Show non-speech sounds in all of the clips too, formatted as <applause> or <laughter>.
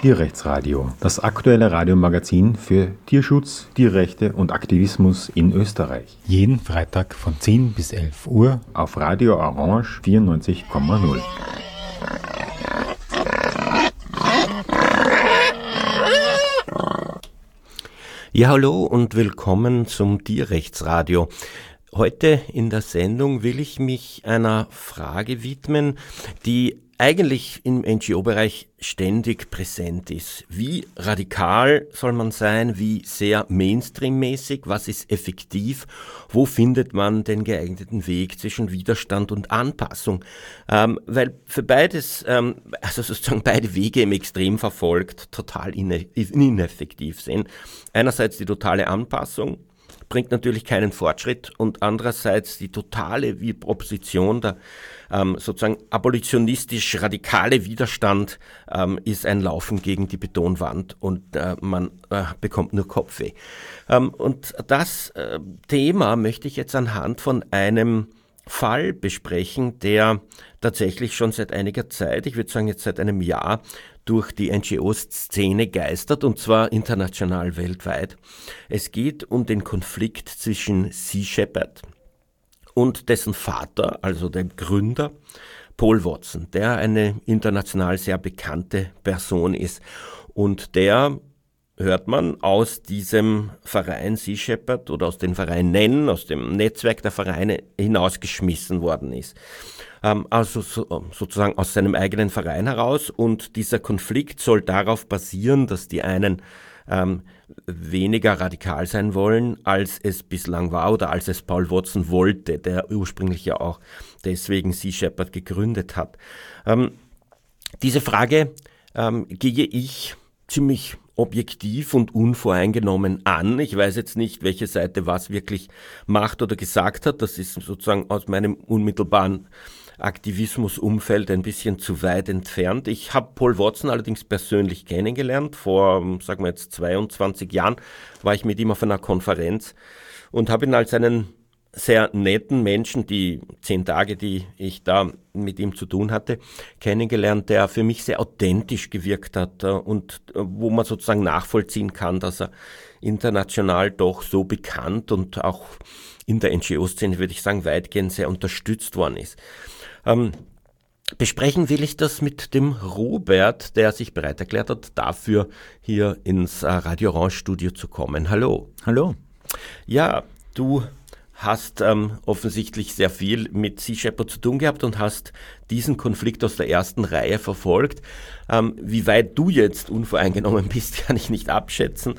Tierrechtsradio, das aktuelle Radiomagazin für Tierschutz, Tierrechte und Aktivismus in Österreich. Jeden Freitag von 10 bis 11 Uhr auf Radio Orange 94,0. Ja, hallo und willkommen zum Tierrechtsradio. Heute in der Sendung will ich mich einer Frage widmen, die eigentlich im NGO-Bereich ständig präsent ist. Wie radikal soll man sein? Wie sehr Mainstream-mäßig? Was ist effektiv? Wo findet man den geeigneten Weg zwischen Widerstand und Anpassung? Ähm, weil für beides, ähm, also sozusagen beide Wege im Extrem verfolgt, total ineffektiv sind. Einerseits die totale Anpassung, bringt natürlich keinen Fortschritt und andererseits die totale Opposition, der ähm, sozusagen abolitionistisch radikale Widerstand ähm, ist ein Laufen gegen die Betonwand und äh, man äh, bekommt nur Kopfweh. Ähm, und das äh, Thema möchte ich jetzt anhand von einem Fall besprechen, der tatsächlich schon seit einiger Zeit, ich würde sagen jetzt seit einem Jahr, durch die NGO-Szene geistert, und zwar international weltweit. Es geht um den Konflikt zwischen Sea Shepherd und dessen Vater, also dem Gründer, Paul Watson, der eine international sehr bekannte Person ist und der hört man aus diesem Verein Sea Shepherd oder aus den Vereinen, aus dem Netzwerk der Vereine hinausgeschmissen worden ist ähm, also so, sozusagen aus seinem eigenen Verein heraus. Und dieser Konflikt soll darauf basieren, dass die einen ähm, weniger radikal sein wollen, als es bislang war oder als es Paul Watson wollte, der ursprünglich ja auch deswegen Sea Shepherd gegründet hat. Ähm, diese Frage ähm, gehe ich ziemlich objektiv und unvoreingenommen an. Ich weiß jetzt nicht, welche Seite was wirklich macht oder gesagt hat. Das ist sozusagen aus meinem unmittelbaren Aktivismusumfeld ein bisschen zu weit entfernt. Ich habe Paul Watson allerdings persönlich kennengelernt. Vor, sagen wir jetzt, 22 Jahren war ich mit ihm auf einer Konferenz und habe ihn als einen sehr netten Menschen, die zehn Tage, die ich da mit ihm zu tun hatte, kennengelernt, der für mich sehr authentisch gewirkt hat äh, und äh, wo man sozusagen nachvollziehen kann, dass er international doch so bekannt und auch in der NGO-Szene, würde ich sagen, weitgehend sehr unterstützt worden ist. Ähm, besprechen will ich das mit dem Robert, der sich bereit erklärt hat, dafür hier ins äh, Radio Orange Studio zu kommen. Hallo. Hallo. Ja, du hast ähm, offensichtlich sehr viel mit Sea Shepherd zu tun gehabt und hast diesen Konflikt aus der ersten Reihe verfolgt. Ähm, wie weit du jetzt unvoreingenommen <laughs> bist, kann ich nicht abschätzen.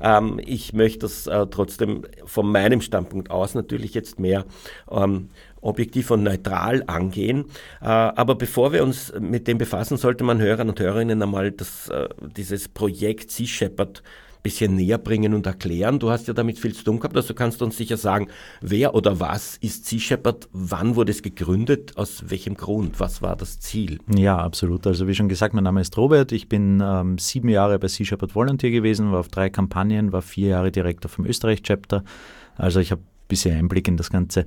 Ähm, ich möchte das äh, trotzdem von meinem Standpunkt aus natürlich jetzt mehr ähm, objektiv und neutral angehen. Äh, aber bevor wir uns mit dem befassen, sollte man Hörern und Hörerinnen einmal das, äh, dieses Projekt Sea Shepherd bisschen näher bringen und erklären. Du hast ja damit viel zu tun gehabt, also kannst du uns sicher sagen, wer oder was ist Sea Shepherd, wann wurde es gegründet, aus welchem Grund, was war das Ziel? Ja, absolut. Also wie schon gesagt, mein Name ist Robert, ich bin ähm, sieben Jahre bei Sea Shepherd Volunteer gewesen, war auf drei Kampagnen, war vier Jahre Direktor vom Österreich-Chapter, also ich habe ein bisschen Einblick in das ganze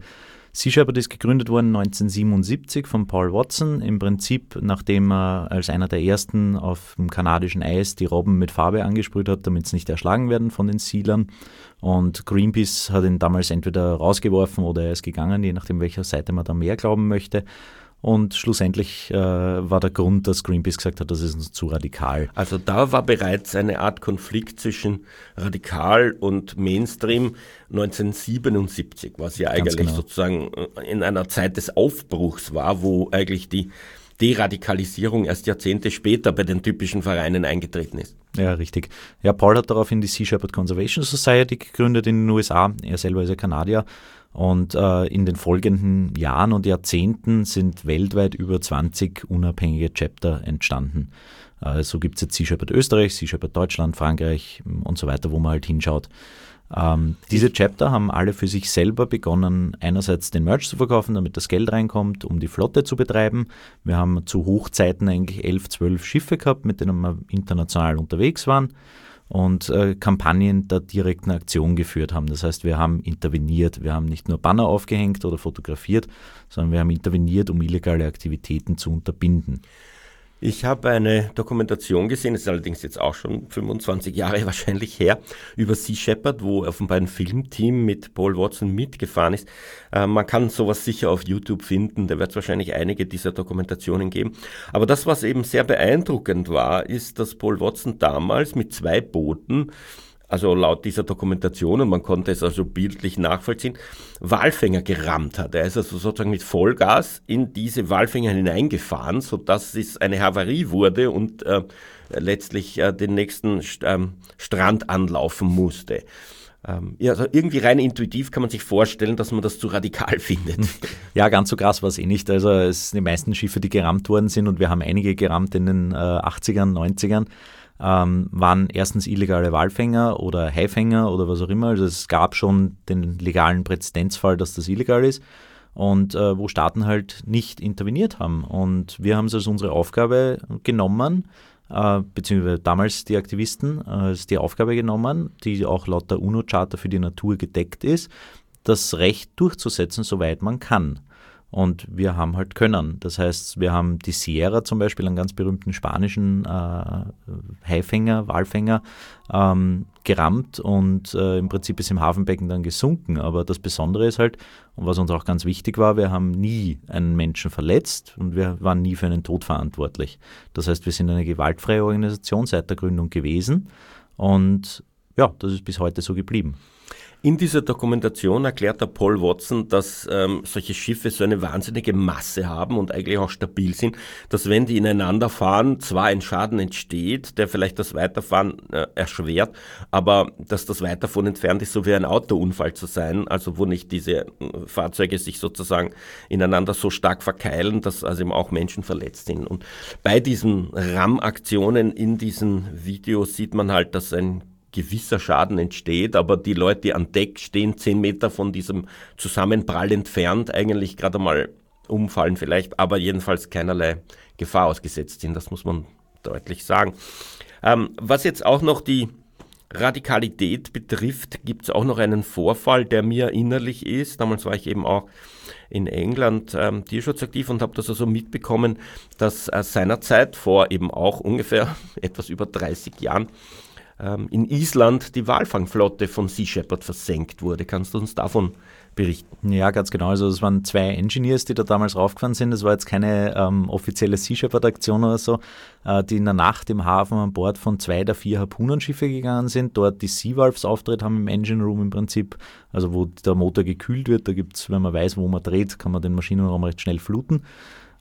Shepherd ist gegründet worden 1977 von Paul Watson, im Prinzip nachdem er als einer der ersten auf dem kanadischen Eis die Robben mit Farbe angesprüht hat, damit sie nicht erschlagen werden von den Sealern. Und Greenpeace hat ihn damals entweder rausgeworfen oder er ist gegangen, je nachdem welcher Seite man da mehr glauben möchte. Und schlussendlich äh, war der Grund, dass Greenpeace gesagt hat, das ist uns zu radikal. Also da war bereits eine Art Konflikt zwischen radikal und Mainstream 1977, was ja eigentlich genau. sozusagen äh, in einer Zeit des Aufbruchs war, wo eigentlich die Deradikalisierung erst Jahrzehnte später bei den typischen Vereinen eingetreten ist. Ja, richtig. Ja, Paul hat daraufhin die Sea Shepherd Conservation Society gegründet in den USA. Er selber ist ja Kanadier und äh, in den folgenden Jahren und Jahrzehnten sind weltweit über 20 unabhängige Chapter entstanden. Äh, so gibt es jetzt Sea Shepherd Österreich, Sea Shepherd Deutschland, Frankreich und so weiter, wo man halt hinschaut. Ähm, diese Chapter haben alle für sich selber begonnen, einerseits den Merch zu verkaufen, damit das Geld reinkommt, um die Flotte zu betreiben. Wir haben zu Hochzeiten eigentlich elf, zwölf Schiffe gehabt, mit denen wir international unterwegs waren und äh, Kampagnen der direkten Aktion geführt haben. Das heißt, wir haben interveniert, wir haben nicht nur Banner aufgehängt oder fotografiert, sondern wir haben interveniert, um illegale Aktivitäten zu unterbinden. Ich habe eine Dokumentation gesehen, ist allerdings jetzt auch schon 25 Jahre <laughs> wahrscheinlich her, über Sea Shepherd, wo offenbar ein Filmteam mit Paul Watson mitgefahren ist. Äh, man kann sowas sicher auf YouTube finden, da wird es wahrscheinlich einige dieser Dokumentationen geben. Aber das, was eben sehr beeindruckend war, ist, dass Paul Watson damals mit zwei Booten also laut dieser Dokumentation, und man konnte es also bildlich nachvollziehen, Walfänger gerammt hat. Er ist also sozusagen mit Vollgas in diese Walfänger hineingefahren, sodass es eine Havarie wurde und äh, letztlich äh, den nächsten ähm, Strand anlaufen musste. Ähm, ja, also irgendwie rein intuitiv kann man sich vorstellen, dass man das zu radikal <laughs> findet. Ja, ganz so krass war es eh nicht. Also es sind die meisten Schiffe, die gerammt worden sind und wir haben einige gerammt in den äh, 80ern, 90ern ähm, waren erstens illegale Walfänger oder Haifänger oder was auch immer. Also es gab schon den legalen Präzedenzfall, dass das illegal ist und äh, wo Staaten halt nicht interveniert haben. Und wir haben es als unsere Aufgabe genommen, äh, beziehungsweise damals die Aktivisten, äh, als die Aufgabe genommen, die auch laut der UNO-Charta für die Natur gedeckt ist, das Recht durchzusetzen, soweit man kann. Und wir haben halt können. Das heißt, wir haben die Sierra zum Beispiel, einen ganz berühmten spanischen äh, Haifänger, Walfänger, ähm, gerammt und äh, im Prinzip ist im Hafenbecken dann gesunken. Aber das Besondere ist halt, und was uns auch ganz wichtig war, wir haben nie einen Menschen verletzt und wir waren nie für einen Tod verantwortlich. Das heißt, wir sind eine gewaltfreie Organisation seit der Gründung gewesen und ja, das ist bis heute so geblieben. In dieser Dokumentation erklärt der Paul Watson, dass ähm, solche Schiffe so eine wahnsinnige Masse haben und eigentlich auch stabil sind, dass wenn die ineinander fahren, zwar ein Schaden entsteht, der vielleicht das Weiterfahren äh, erschwert, aber dass das Weiterfahren entfernt ist, so wie ein Autounfall zu sein, also wo nicht diese äh, Fahrzeuge sich sozusagen ineinander so stark verkeilen, dass also eben auch Menschen verletzt sind. Und bei diesen RAM-Aktionen in diesen Videos sieht man halt, dass ein gewisser Schaden entsteht, aber die Leute, an Deck stehen, zehn Meter von diesem Zusammenprall entfernt, eigentlich gerade mal umfallen vielleicht, aber jedenfalls keinerlei Gefahr ausgesetzt sind. Das muss man deutlich sagen. Ähm, was jetzt auch noch die Radikalität betrifft, gibt es auch noch einen Vorfall, der mir innerlich ist. Damals war ich eben auch in England ähm, tierschutzaktiv und habe das also mitbekommen, dass äh, seinerzeit vor eben auch ungefähr <laughs> etwas über 30 Jahren ähm, in Island die Walfangflotte von Sea Shepherd versenkt wurde. Kannst du uns davon berichten? Ja, ganz genau. Also es waren zwei Engineers, die da damals raufgefahren sind. Das war jetzt keine ähm, offizielle Sea Shepherd-Aktion oder so, äh, die in der Nacht im Hafen an Bord von zwei der vier Harpunenschiffe gegangen sind, dort die Sea Wolves Auftritt haben im Engine Room im Prinzip, also wo der Motor gekühlt wird. Da gibt es, wenn man weiß, wo man dreht, kann man den Maschinenraum recht schnell fluten.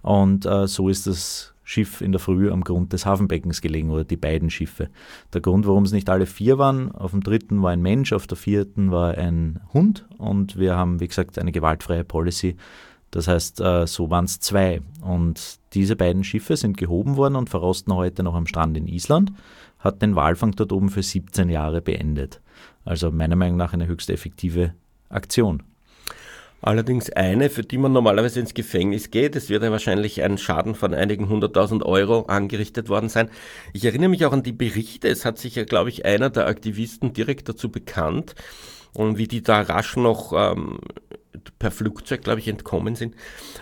Und äh, so ist das Schiff in der Früh am Grund des Hafenbeckens gelegen oder die beiden Schiffe. Der Grund, warum es nicht alle vier waren, auf dem dritten war ein Mensch, auf der vierten war ein Hund und wir haben, wie gesagt, eine gewaltfreie Policy. Das heißt, äh, so waren es zwei. Und diese beiden Schiffe sind gehoben worden und verrosten heute noch am Strand in Island, hat den Walfang dort oben für 17 Jahre beendet. Also meiner Meinung nach eine höchst effektive Aktion. Allerdings eine, für die man normalerweise ins Gefängnis geht. Es wird ja wahrscheinlich ein Schaden von einigen hunderttausend Euro angerichtet worden sein. Ich erinnere mich auch an die Berichte. Es hat sich ja, glaube ich, einer der Aktivisten direkt dazu bekannt und wie die da rasch noch ähm, per Flugzeug, glaube ich, entkommen sind.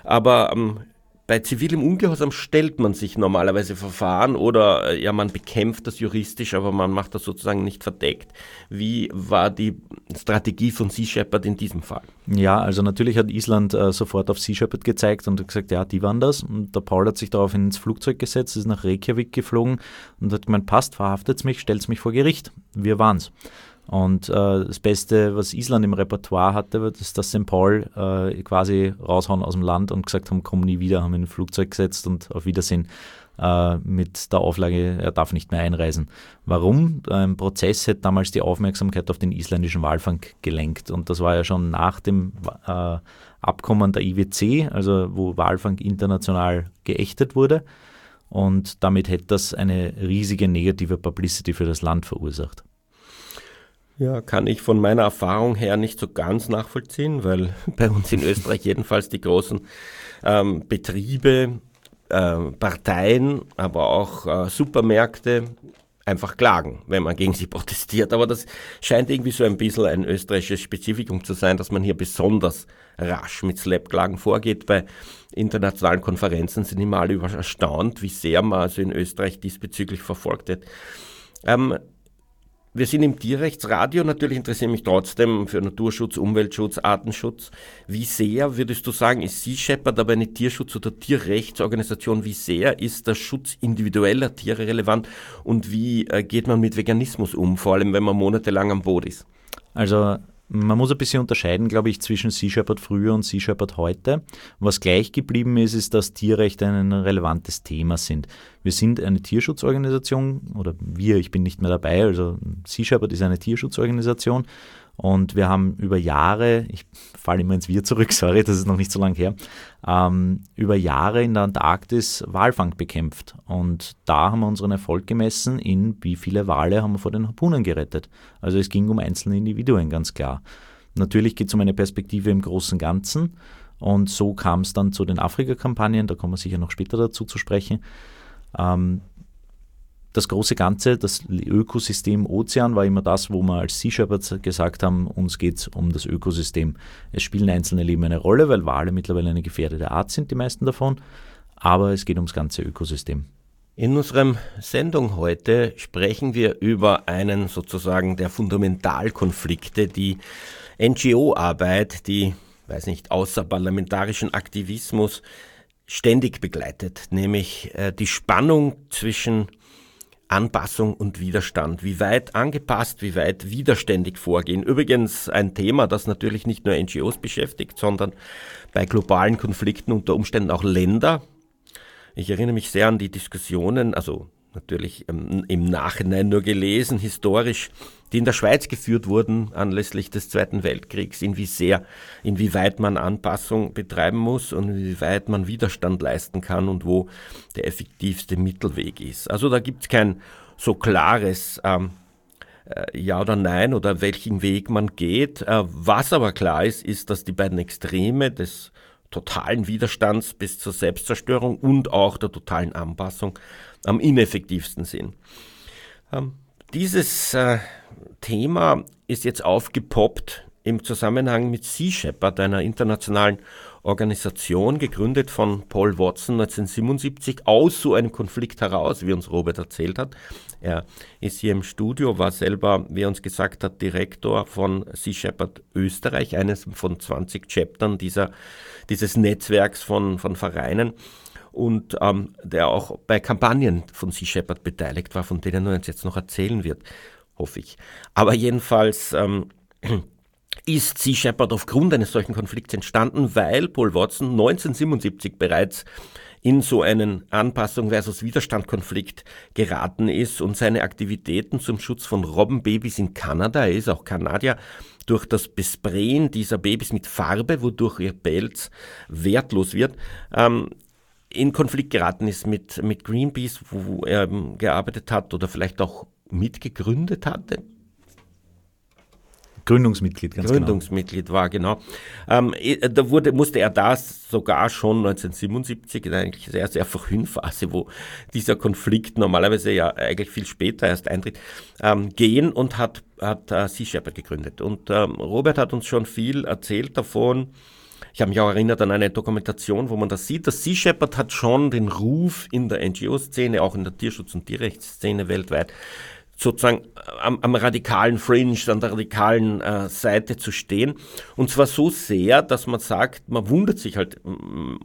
Aber ähm, bei zivilem Ungehorsam stellt man sich normalerweise Verfahren oder äh, ja, man bekämpft das juristisch, aber man macht das sozusagen nicht verdeckt. Wie war die Strategie von Sea Shepherd in diesem Fall? Ja, also natürlich hat Island äh, sofort auf Sea Shepherd gezeigt und gesagt, ja, die waren das. Und der Paul hat sich darauf ins Flugzeug gesetzt, ist nach Reykjavik geflogen und hat gemeint, passt, verhaftet mich, stellt mich vor Gericht. Wir waren's. Und äh, das Beste, was Island im Repertoire hatte, ist, dass St. Paul äh, quasi raushauen aus dem Land und gesagt haben, komm nie wieder, haben in ein Flugzeug gesetzt und auf Wiedersehen äh, mit der Auflage, er darf nicht mehr einreisen. Warum? Ein Prozess hätte damals die Aufmerksamkeit auf den isländischen Walfang gelenkt und das war ja schon nach dem äh, Abkommen der IWC, also wo Walfang international geächtet wurde und damit hätte das eine riesige negative Publicity für das Land verursacht. Ja, kann ich von meiner Erfahrung her nicht so ganz nachvollziehen, weil <laughs> bei uns in Österreich jedenfalls die großen ähm, Betriebe, äh, Parteien, aber auch äh, Supermärkte einfach klagen, wenn man gegen sie <laughs> protestiert. Aber das scheint irgendwie so ein bisschen ein österreichisches Spezifikum zu sein, dass man hier besonders rasch mit Slap-Klagen vorgeht. Bei internationalen Konferenzen sind immer alle erstaunt, wie sehr man also in Österreich diesbezüglich verfolgt wird. Ähm, wir sind im Tierrechtsradio, natürlich interessiere mich trotzdem für Naturschutz, Umweltschutz, Artenschutz. Wie sehr, würdest du sagen, ist Sea Shepherd aber eine Tierschutz- oder Tierrechtsorganisation? Wie sehr ist der Schutz individueller Tiere relevant und wie äh, geht man mit Veganismus um, vor allem wenn man monatelang am Boot ist? Also man muss ein bisschen unterscheiden, glaube ich, zwischen Sea Shepherd früher und Sea Shepherd heute. Was gleich geblieben ist, ist, dass Tierrechte ein relevantes Thema sind. Wir sind eine Tierschutzorganisation oder wir, ich bin nicht mehr dabei, also Sea Shepherd ist eine Tierschutzorganisation und wir haben über Jahre, ich falle immer ins Wir zurück, <laughs> sorry, das ist noch nicht so lange her, ähm, über Jahre in der Antarktis Walfang bekämpft. Und da haben wir unseren Erfolg gemessen, in wie viele Wale haben wir vor den Harpunen gerettet. Also es ging um einzelne Individuen, ganz klar. Natürlich geht es um eine Perspektive im großen Ganzen. Und so kam es dann zu den Afrika-Kampagnen, da kommen wir sicher noch später dazu zu sprechen. Ähm, das große Ganze, das Ökosystem Ozean war immer das, wo wir als Sea Shepherds gesagt haben, uns geht es um das Ökosystem. Es spielen einzelne Leben eine Rolle, weil Wale mittlerweile eine gefährdete Art sind, die meisten davon, aber es geht ums ganze Ökosystem. In unserem Sendung heute sprechen wir über einen sozusagen der Fundamentalkonflikte, die NGO-Arbeit, die, weiß nicht, außerparlamentarischen Aktivismus ständig begleitet, nämlich äh, die Spannung zwischen Anpassung und Widerstand. Wie weit angepasst, wie weit widerständig vorgehen. Übrigens ein Thema, das natürlich nicht nur NGOs beschäftigt, sondern bei globalen Konflikten unter Umständen auch Länder. Ich erinnere mich sehr an die Diskussionen, also natürlich ähm, im Nachhinein nur gelesen, historisch, die in der Schweiz geführt wurden anlässlich des Zweiten Weltkriegs, inwie sehr, inwieweit man Anpassung betreiben muss und inwieweit man Widerstand leisten kann und wo der effektivste Mittelweg ist. Also da gibt es kein so klares ähm, äh, Ja oder Nein oder welchen Weg man geht. Äh, was aber klar ist, ist, dass die beiden Extreme des totalen Widerstands bis zur Selbstzerstörung und auch der totalen Anpassung am ineffektivsten sind. Ähm, dieses äh, Thema ist jetzt aufgepoppt im Zusammenhang mit Sea Shepherd, einer internationalen Organisation, gegründet von Paul Watson 1977, aus so einem Konflikt heraus, wie uns Robert erzählt hat. Er ist hier im Studio, war selber, wie er uns gesagt hat, Direktor von Sea Shepherd Österreich, eines von 20 Chaptern dieser, dieses Netzwerks von, von Vereinen und ähm, der auch bei Kampagnen von Sea Shepherd beteiligt war, von denen er uns jetzt noch erzählen wird, hoffe ich. Aber jedenfalls ähm, <clears throat> ist Sea Shepherd aufgrund eines solchen Konflikts entstanden, weil Paul Watson 1977 bereits in so einen Anpassung versus Widerstand-Konflikt geraten ist und seine Aktivitäten zum Schutz von Robbenbabys in Kanada, er ist auch Kanadier, durch das Besprayen dieser Babys mit Farbe, wodurch ihr Pelz wertlos wird, ähm, in Konflikt geraten ist mit, mit Greenpeace, wo er gearbeitet hat oder vielleicht auch mitgegründet hatte. Gründungsmitglied, ganz genau. Gründungsmitglied genau. war, genau. Ähm, da wurde, musste er das sogar schon 1977, in eigentlich sehr, sehr frühen Phase, wo dieser Konflikt normalerweise ja eigentlich viel später erst eintritt, ähm, gehen und hat, hat äh, Sea Shepherd gegründet. Und ähm, Robert hat uns schon viel erzählt davon, ich habe mich auch erinnert an eine Dokumentation, wo man das sieht. Das Sea Shepherd hat schon den Ruf in der NGO-Szene, auch in der Tierschutz- und Tierrechtsszene weltweit, sozusagen äh, am, am radikalen Fringe, an der radikalen äh, Seite zu stehen. Und zwar so sehr, dass man sagt, man wundert sich halt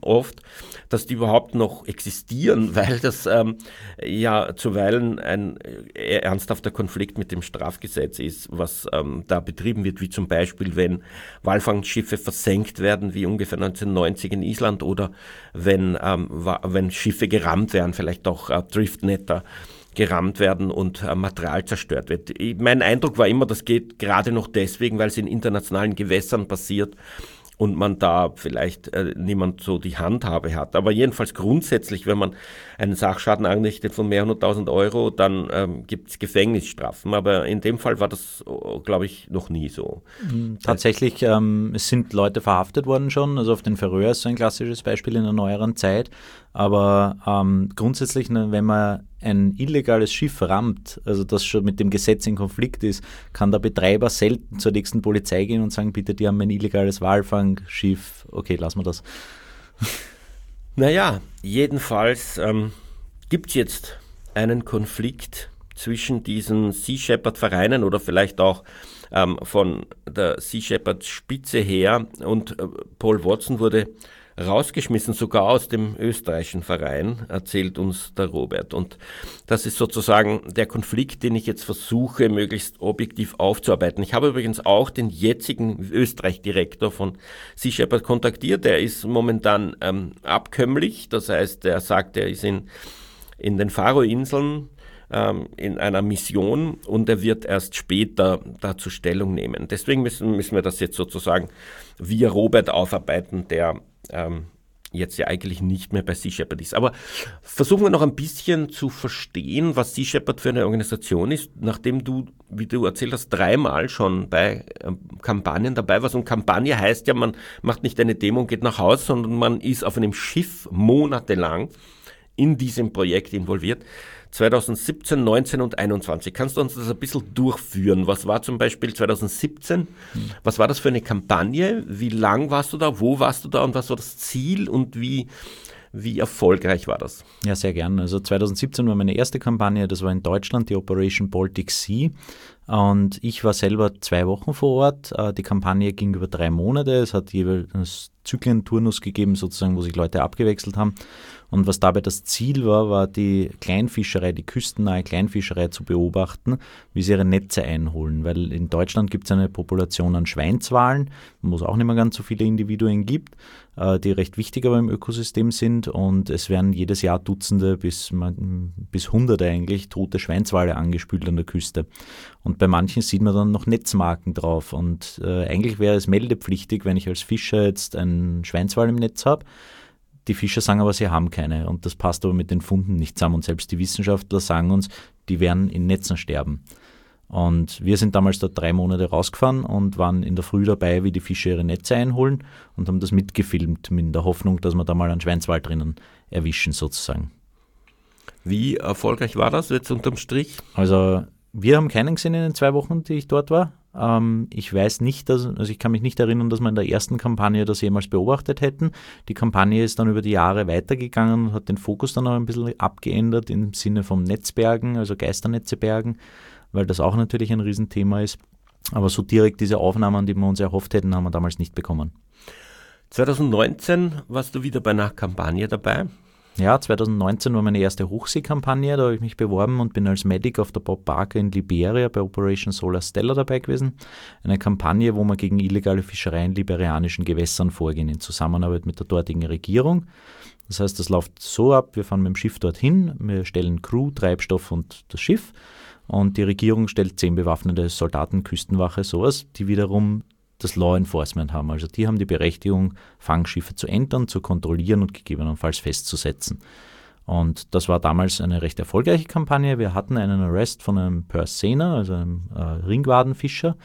oft, dass die überhaupt noch existieren, <laughs> weil das ähm, ja zuweilen ein äh, ernsthafter Konflikt mit dem Strafgesetz ist, was ähm, da betrieben wird, wie zum Beispiel, wenn Walfangschiffe versenkt werden, wie ungefähr 1990 in Island, oder wenn, ähm, wenn Schiffe gerammt werden, vielleicht auch äh, Driftnetter gerammt werden und äh, Material zerstört wird. Mein Eindruck war immer, das geht gerade noch deswegen, weil es in internationalen Gewässern passiert und man da vielleicht äh, niemand so die Handhabe hat. Aber jedenfalls grundsätzlich, wenn man einen Sachschaden anrichtet von mehr hunderttausend Euro, dann ähm, gibt es Gefängnisstrafen. Aber in dem Fall war das, oh, glaube ich, noch nie so. Mhm, tatsächlich ähm, sind Leute verhaftet worden schon. Also auf den Färöer ist so ein klassisches Beispiel in der neueren Zeit. Aber ähm, grundsätzlich, ne, wenn man ein illegales Schiff rammt, also das schon mit dem Gesetz in Konflikt ist, kann der Betreiber selten zur nächsten Polizei gehen und sagen, bitte, die haben ein illegales Walfangschiff. Okay, lassen wir das. <laughs> Naja, jedenfalls ähm, gibt es jetzt einen Konflikt zwischen diesen Sea Shepherd Vereinen oder vielleicht auch ähm, von der Sea Shepherd Spitze her und äh, Paul Watson wurde rausgeschmissen, sogar aus dem österreichischen Verein, erzählt uns der Robert. Und das ist sozusagen der Konflikt, den ich jetzt versuche, möglichst objektiv aufzuarbeiten. Ich habe übrigens auch den jetzigen Österreich-Direktor von Sea Shepherd kontaktiert. Der ist momentan ähm, abkömmlich, das heißt, er sagt, er ist in, in den Faro-Inseln ähm, in einer Mission und er wird erst später dazu Stellung nehmen. Deswegen müssen, müssen wir das jetzt sozusagen via Robert aufarbeiten, der ähm, jetzt ja eigentlich nicht mehr bei Sea Shepherd ist. Aber versuchen wir noch ein bisschen zu verstehen, was Sea Shepherd für eine Organisation ist, nachdem du, wie du erzählt hast, dreimal schon bei äh, Kampagnen dabei warst. Und Kampagne heißt ja, man macht nicht eine Demo und geht nach Hause, sondern man ist auf einem Schiff monatelang in diesem Projekt involviert. 2017, 19 und 21. Kannst du uns das ein bisschen durchführen? Was war zum Beispiel 2017? Was war das für eine Kampagne? Wie lang warst du da? Wo warst du da? Und was war das Ziel? Und wie, wie erfolgreich war das? Ja, sehr gern. Also 2017 war meine erste Kampagne, das war in Deutschland, die Operation Baltic Sea. Und ich war selber zwei Wochen vor Ort. Äh, die Kampagne ging über drei Monate. Es hat jeweils Zyklen-Turnus gegeben, sozusagen, wo sich Leute abgewechselt haben. Und was dabei das Ziel war, war die Kleinfischerei, die küstennahe Kleinfischerei zu beobachten, wie sie ihre Netze einholen. Weil in Deutschland gibt es eine Population an Schweinswalen, wo es auch nicht mehr ganz so viele Individuen gibt, äh, die recht wichtig aber im Ökosystem sind. Und es werden jedes Jahr Dutzende bis, bis Hunderte eigentlich tote Schweinswale angespült an der Küste. Und bei manchen sieht man dann noch Netzmarken drauf. Und äh, eigentlich wäre es meldepflichtig, wenn ich als Fischer jetzt einen Schweinswal im Netz habe die Fischer sagen aber, sie haben keine. Und das passt aber mit den Funden nicht zusammen. Und selbst die Wissenschaftler sagen uns, die werden in Netzen sterben. Und wir sind damals dort drei Monate rausgefahren und waren in der Früh dabei, wie die Fische ihre Netze einholen und haben das mitgefilmt, in der Hoffnung, dass wir da mal einen Schweinswald drinnen erwischen, sozusagen. Wie erfolgreich war das jetzt unterm Strich? Also, wir haben keinen gesehen in den zwei Wochen, die ich dort war. Ähm, ich weiß nicht, dass, also ich kann mich nicht erinnern, dass wir in der ersten Kampagne das jemals beobachtet hätten. Die Kampagne ist dann über die Jahre weitergegangen und hat den Fokus dann auch ein bisschen abgeändert im Sinne vom Netzbergen, also Geisternetzebergen, weil das auch natürlich ein Riesenthema ist. Aber so direkt diese Aufnahmen, die wir uns erhofft hätten, haben wir damals nicht bekommen. 2019 warst du wieder bei einer Kampagne dabei. Ja, 2019 war meine erste Hochseekampagne, da habe ich mich beworben und bin als Medic auf der Bob Barker in Liberia bei Operation Solar Stella dabei gewesen. Eine Kampagne, wo wir gegen illegale Fischerei in liberianischen Gewässern vorgehen, in Zusammenarbeit mit der dortigen Regierung. Das heißt, das läuft so ab, wir fahren mit dem Schiff dorthin, wir stellen Crew, Treibstoff und das Schiff und die Regierung stellt zehn bewaffnete Soldaten, Küstenwache, sowas, die wiederum das Law Enforcement haben. Also die haben die Berechtigung, Fangschiffe zu entern, zu kontrollieren und gegebenenfalls festzusetzen. Und das war damals eine recht erfolgreiche Kampagne. Wir hatten einen Arrest von einem Pursener, also einem äh, Ringwadenfischer,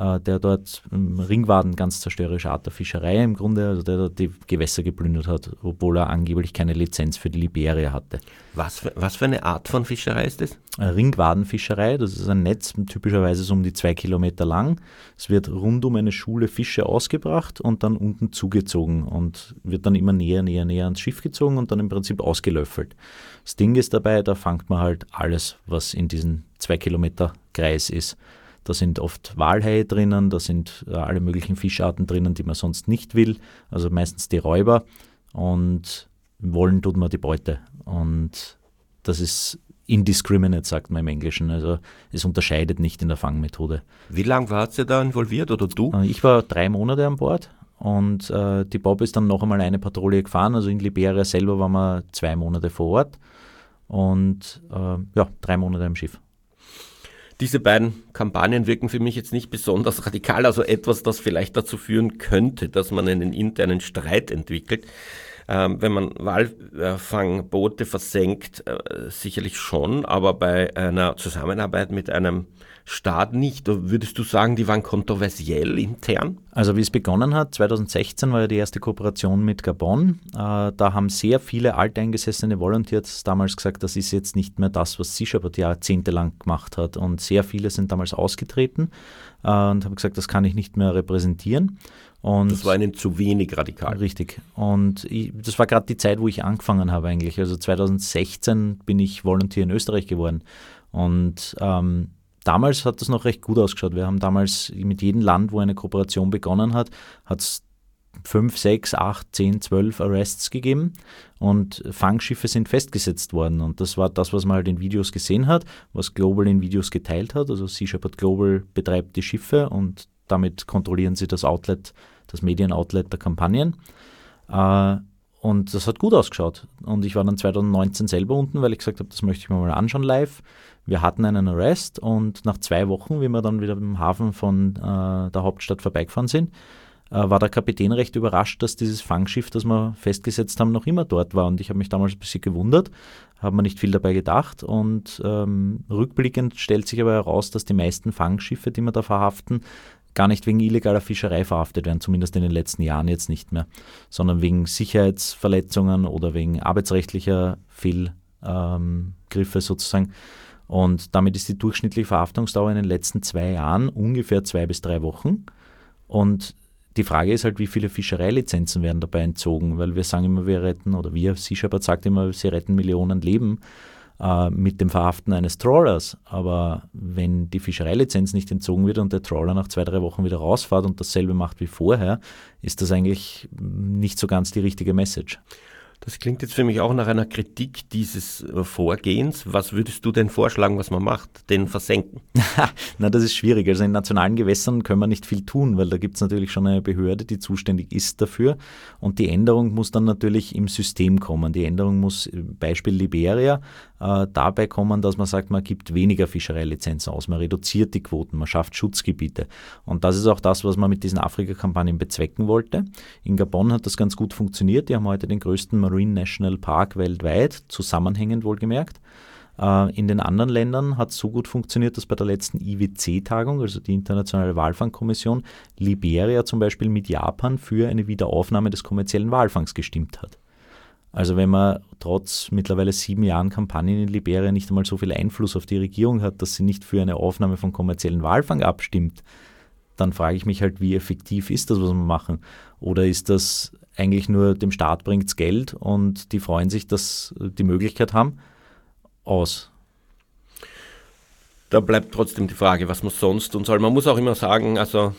der dort Ringwaden ganz zerstörerische Art der Fischerei im Grunde, also der dort die Gewässer geplündert hat, obwohl er angeblich keine Lizenz für die Liberia hatte. Was für, was für eine Art von Fischerei ist das? Ringwadenfischerei, das ist ein Netz, typischerweise so um die zwei Kilometer lang. Es wird rund um eine Schule Fische ausgebracht und dann unten zugezogen und wird dann immer näher, näher, näher ans Schiff gezogen und dann im Prinzip ausgelöffelt. Das Ding ist dabei, da fangt man halt alles, was in diesem zwei Kilometer Kreis ist. Da sind oft Walhaie drinnen, da sind äh, alle möglichen Fischarten drinnen, die man sonst nicht will, also meistens die Räuber. Und wollen tut man die Beute. Und das ist indiscriminate, sagt man im Englischen. Also es unterscheidet nicht in der Fangmethode. Wie lange warst du da involviert oder du? Äh, ich war drei Monate an Bord und äh, die Bob ist dann noch einmal eine Patrouille gefahren. Also in Liberia selber waren wir zwei Monate vor Ort und äh, ja, drei Monate im Schiff. Diese beiden Kampagnen wirken für mich jetzt nicht besonders radikal, also etwas, das vielleicht dazu führen könnte, dass man einen internen Streit entwickelt. Ähm, wenn man Walfangboote versenkt, äh, sicherlich schon, aber bei einer Zusammenarbeit mit einem Staat nicht. Würdest du sagen, die waren kontroversiell intern? Also wie es begonnen hat, 2016 war ja die erste Kooperation mit Gabon. Äh, da haben sehr viele alteingesessene Volunteers damals gesagt, das ist jetzt nicht mehr das, was Shepherd jahrzehntelang gemacht hat. Und sehr viele sind damals ausgetreten äh, und haben gesagt, das kann ich nicht mehr repräsentieren. Und das war ihnen zu wenig radikal. Richtig. Und ich, das war gerade die Zeit, wo ich angefangen habe eigentlich. Also 2016 bin ich Volunteer in Österreich geworden. Und ähm, damals hat das noch recht gut ausgeschaut. Wir haben damals mit jedem Land, wo eine Kooperation begonnen hat, hat es fünf, sechs, acht, zehn, zwölf Arrests gegeben und Fangschiffe sind festgesetzt worden. Und das war das, was man halt in Videos gesehen hat, was Global in Videos geteilt hat. Also Sea Shepherd Global betreibt die Schiffe und damit kontrollieren sie das Outlet, das Medienoutlet der Kampagnen. Äh, und das hat gut ausgeschaut. Und ich war dann 2019 selber unten, weil ich gesagt habe, das möchte ich mir mal anschauen live. Wir hatten einen Arrest und nach zwei Wochen, wie wir dann wieder im Hafen von äh, der Hauptstadt vorbeigefahren sind, äh, war der Kapitän recht überrascht, dass dieses Fangschiff, das wir festgesetzt haben, noch immer dort war. Und ich habe mich damals ein bisschen gewundert, habe mir nicht viel dabei gedacht. Und ähm, rückblickend stellt sich aber heraus, dass die meisten Fangschiffe, die wir da verhaften, gar nicht wegen illegaler Fischerei verhaftet werden, zumindest in den letzten Jahren jetzt nicht mehr, sondern wegen Sicherheitsverletzungen oder wegen arbeitsrechtlicher Fehlgriffe sozusagen. Und damit ist die durchschnittliche Verhaftungsdauer in den letzten zwei Jahren ungefähr zwei bis drei Wochen. Und die Frage ist halt, wie viele Fischereilizenzen werden dabei entzogen, weil wir sagen immer, wir retten, oder wir, Sea Shepherd sagt immer, sie retten Millionen Leben äh, mit dem Verhaften eines Trawlers. Aber wenn die Fischereilizenz nicht entzogen wird und der Trawler nach zwei, drei Wochen wieder rausfährt und dasselbe macht wie vorher, ist das eigentlich nicht so ganz die richtige Message. Das klingt jetzt für mich auch nach einer Kritik dieses äh, Vorgehens. Was würdest du denn vorschlagen, was man macht? Den versenken? <laughs> Na, das ist schwierig. Also in nationalen Gewässern können wir nicht viel tun, weil da gibt es natürlich schon eine Behörde, die zuständig ist dafür. Und die Änderung muss dann natürlich im System kommen. Die Änderung muss, äh, Beispiel Liberia, äh, dabei kommen, dass man sagt, man gibt weniger Fischereilizenzen aus, man reduziert die Quoten, man schafft Schutzgebiete. Und das ist auch das, was man mit diesen Afrika-Kampagnen bezwecken wollte. In Gabon hat das ganz gut funktioniert. Die haben heute den größten Marine National Park weltweit, zusammenhängend wohlgemerkt. Äh, in den anderen Ländern hat es so gut funktioniert, dass bei der letzten IWC-Tagung, also die Internationale Walfangkommission, Liberia zum Beispiel mit Japan für eine Wiederaufnahme des kommerziellen Walfangs gestimmt hat. Also wenn man trotz mittlerweile sieben Jahren Kampagnen in Liberia nicht einmal so viel Einfluss auf die Regierung hat, dass sie nicht für eine Aufnahme von kommerziellen Walfang abstimmt, dann frage ich mich halt, wie effektiv ist das, was wir machen? Oder ist das eigentlich nur dem Staat bringt es Geld und die freuen sich, dass die Möglichkeit haben, aus? Da bleibt trotzdem die Frage, was man sonst tun soll. Man muss auch immer sagen, also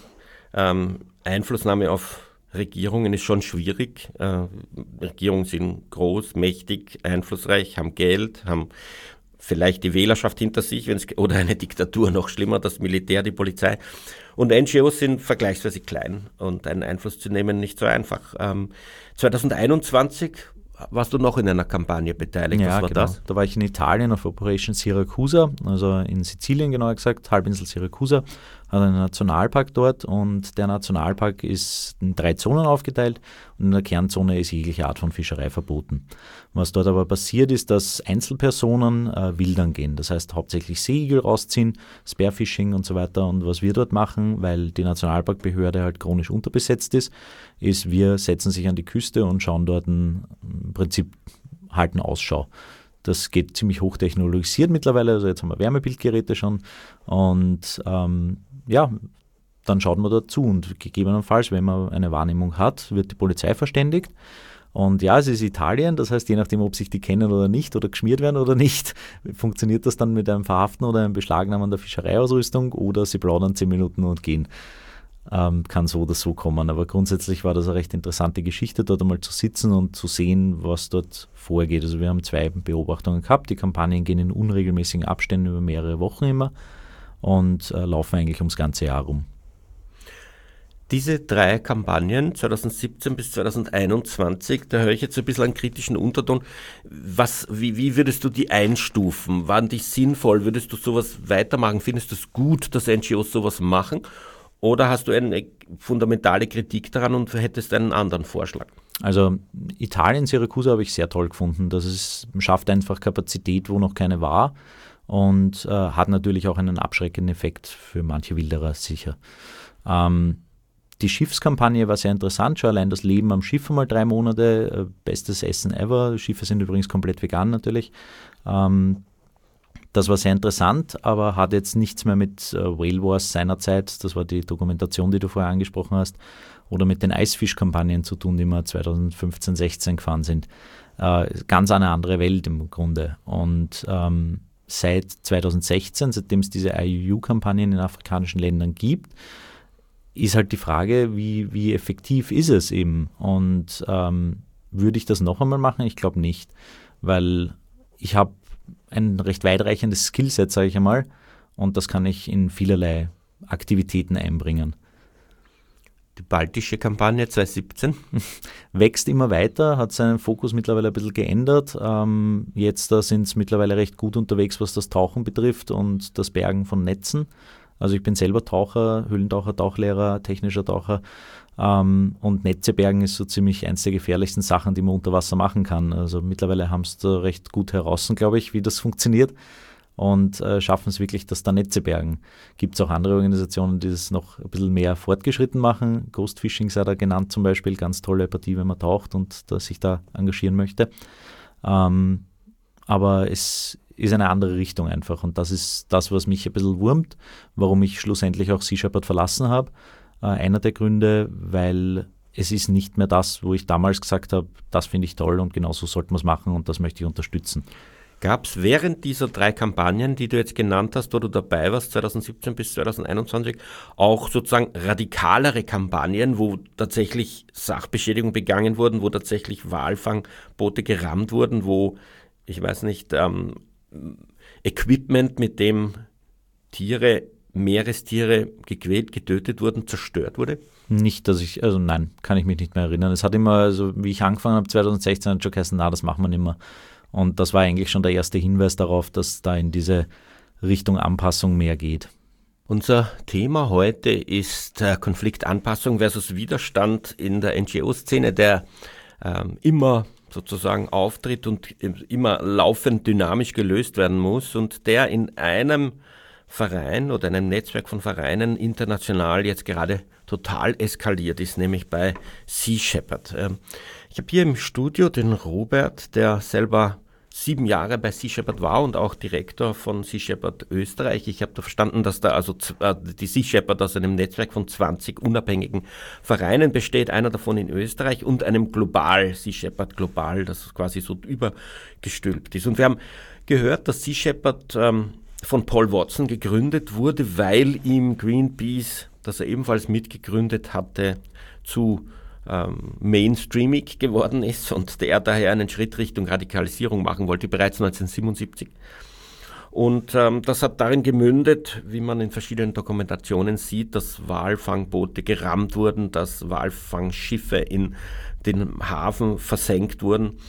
ähm, Einflussnahme auf Regierungen ist schon schwierig. Äh, Regierungen sind groß, mächtig, einflussreich, haben Geld, haben vielleicht die Wählerschaft hinter sich oder eine Diktatur noch schlimmer, das Militär, die Polizei. Und NGOs sind vergleichsweise klein und einen Einfluss zu nehmen nicht so einfach. Ähm, 2021 warst du noch in einer Kampagne beteiligt. Ja, Was war genau. das? Da war ich in Italien auf Operation Siracusa, also in Sizilien genauer gesagt, Halbinsel Siracusa hat einen Nationalpark dort und der Nationalpark ist in drei Zonen aufgeteilt und in der Kernzone ist jegliche Art von Fischerei verboten. Was dort aber passiert ist, dass Einzelpersonen äh, wildern gehen, das heißt hauptsächlich Seeigel rausziehen, Spearfishing und so weiter und was wir dort machen, weil die Nationalparkbehörde halt chronisch unterbesetzt ist, ist wir setzen sich an die Küste und schauen dort im Prinzip halten Ausschau. Das geht ziemlich hochtechnologisiert mittlerweile. Also jetzt haben wir Wärmebildgeräte schon. Und ähm, ja, dann schaut man dort zu und gegebenenfalls, wenn man eine Wahrnehmung hat, wird die Polizei verständigt. Und ja, es ist Italien, das heißt, je nachdem, ob sich die kennen oder nicht oder geschmiert werden oder nicht, <laughs> funktioniert das dann mit einem Verhaften oder einem Beschlagnahmen der Fischereiausrüstung oder sie plaudern zehn Minuten und gehen. Ähm, kann so oder so kommen. Aber grundsätzlich war das eine recht interessante Geschichte, dort einmal zu sitzen und zu sehen, was dort vorgeht. Also wir haben zwei Beobachtungen gehabt. Die Kampagnen gehen in unregelmäßigen Abständen über mehrere Wochen immer und äh, laufen eigentlich ums ganze Jahr rum. Diese drei Kampagnen 2017 bis 2021, da höre ich jetzt ein bisschen einen kritischen Unterton. Was, wie, wie würdest du die einstufen? Waren die sinnvoll? Würdest du sowas weitermachen? Findest du es gut, dass NGOs sowas machen? Oder hast du eine fundamentale Kritik daran und hättest einen anderen Vorschlag? Also Italien, Syrakusa habe ich sehr toll gefunden. Das ist, schafft einfach Kapazität, wo noch keine war und äh, hat natürlich auch einen abschreckenden Effekt für manche Wilderer sicher. Ähm, die Schiffskampagne war sehr interessant, schon allein das Leben am Schiff einmal drei Monate, äh, bestes Essen ever. Schiffe sind übrigens komplett vegan natürlich. Ähm, das war sehr interessant, aber hat jetzt nichts mehr mit äh, Whale Wars seinerzeit, das war die Dokumentation, die du vorher angesprochen hast, oder mit den Eisfischkampagnen zu tun, die wir 2015, 16 gefahren sind. Äh, ganz eine andere Welt im Grunde. Und ähm, seit 2016, seitdem es diese IUU-Kampagnen in afrikanischen Ländern gibt, ist halt die Frage, wie, wie effektiv ist es eben? Und ähm, würde ich das noch einmal machen? Ich glaube nicht, weil ich habe ein recht weitreichendes Skillset, sage ich einmal, und das kann ich in vielerlei Aktivitäten einbringen. Die baltische Kampagne 2017 <laughs> wächst immer weiter, hat seinen Fokus mittlerweile ein bisschen geändert. Ähm, jetzt sind es mittlerweile recht gut unterwegs, was das Tauchen betrifft und das Bergen von Netzen. Also ich bin selber Taucher, Höhlentaucher, Tauchlehrer, technischer Taucher ähm, und Netzebergen ist so ziemlich eins der gefährlichsten Sachen, die man unter Wasser machen kann. Also mittlerweile haben es da recht gut heraus, glaube ich, wie das funktioniert und äh, schaffen es wirklich, dass da Netze bergen. Gibt es auch andere Organisationen, die das noch ein bisschen mehr fortgeschritten machen. Ghost Fishing sei da genannt zum Beispiel, ganz tolle Partie, wenn man taucht und da sich da engagieren möchte. Ähm, aber es ist eine andere Richtung einfach und das ist das, was mich ein bisschen wurmt, warum ich schlussendlich auch Sea Shepherd verlassen habe äh, einer der Gründe, weil es ist nicht mehr das, wo ich damals gesagt habe, das finde ich toll und genauso sollten wir es machen und das möchte ich unterstützen. Gab es während dieser drei Kampagnen, die du jetzt genannt hast, wo du dabei warst, 2017 bis 2021, auch sozusagen radikalere Kampagnen, wo tatsächlich Sachbeschädigungen begangen wurden, wo tatsächlich Walfangboote gerammt wurden, wo, ich weiß nicht, ähm, Equipment, mit dem Tiere Meerestiere gequält, getötet wurden, zerstört wurde? Nicht, dass ich, also nein, kann ich mich nicht mehr erinnern. Es hat immer, also wie ich angefangen habe, 2016, hat schon geheißen, na, das machen wir nicht mehr. Und das war eigentlich schon der erste Hinweis darauf, dass da in diese Richtung Anpassung mehr geht. Unser Thema heute ist Konfliktanpassung versus Widerstand in der NGO-Szene, der ähm, immer sozusagen auftritt und immer laufend dynamisch gelöst werden muss und der in einem Verein oder einem Netzwerk von Vereinen international jetzt gerade total eskaliert ist, nämlich bei Sea Shepherd. Ähm, ich habe hier im Studio den Robert, der selber sieben Jahre bei Sea Shepherd war und auch Direktor von Sea Shepherd Österreich. Ich habe da verstanden, dass da also äh, die Sea Shepherd aus einem Netzwerk von 20 unabhängigen Vereinen besteht, einer davon in Österreich und einem Global, Sea Shepherd Global, das quasi so übergestülpt ist. Und wir haben gehört, dass Sea Shepherd ähm, von Paul Watson gegründet wurde, weil ihm Greenpeace, das er ebenfalls mitgegründet hatte, zu ähm, mainstreamig geworden ist und der daher einen Schritt Richtung Radikalisierung machen wollte, bereits 1977. Und ähm, das hat darin gemündet, wie man in verschiedenen Dokumentationen sieht, dass Walfangboote gerammt wurden, dass Walfangschiffe in den Hafen versenkt wurden.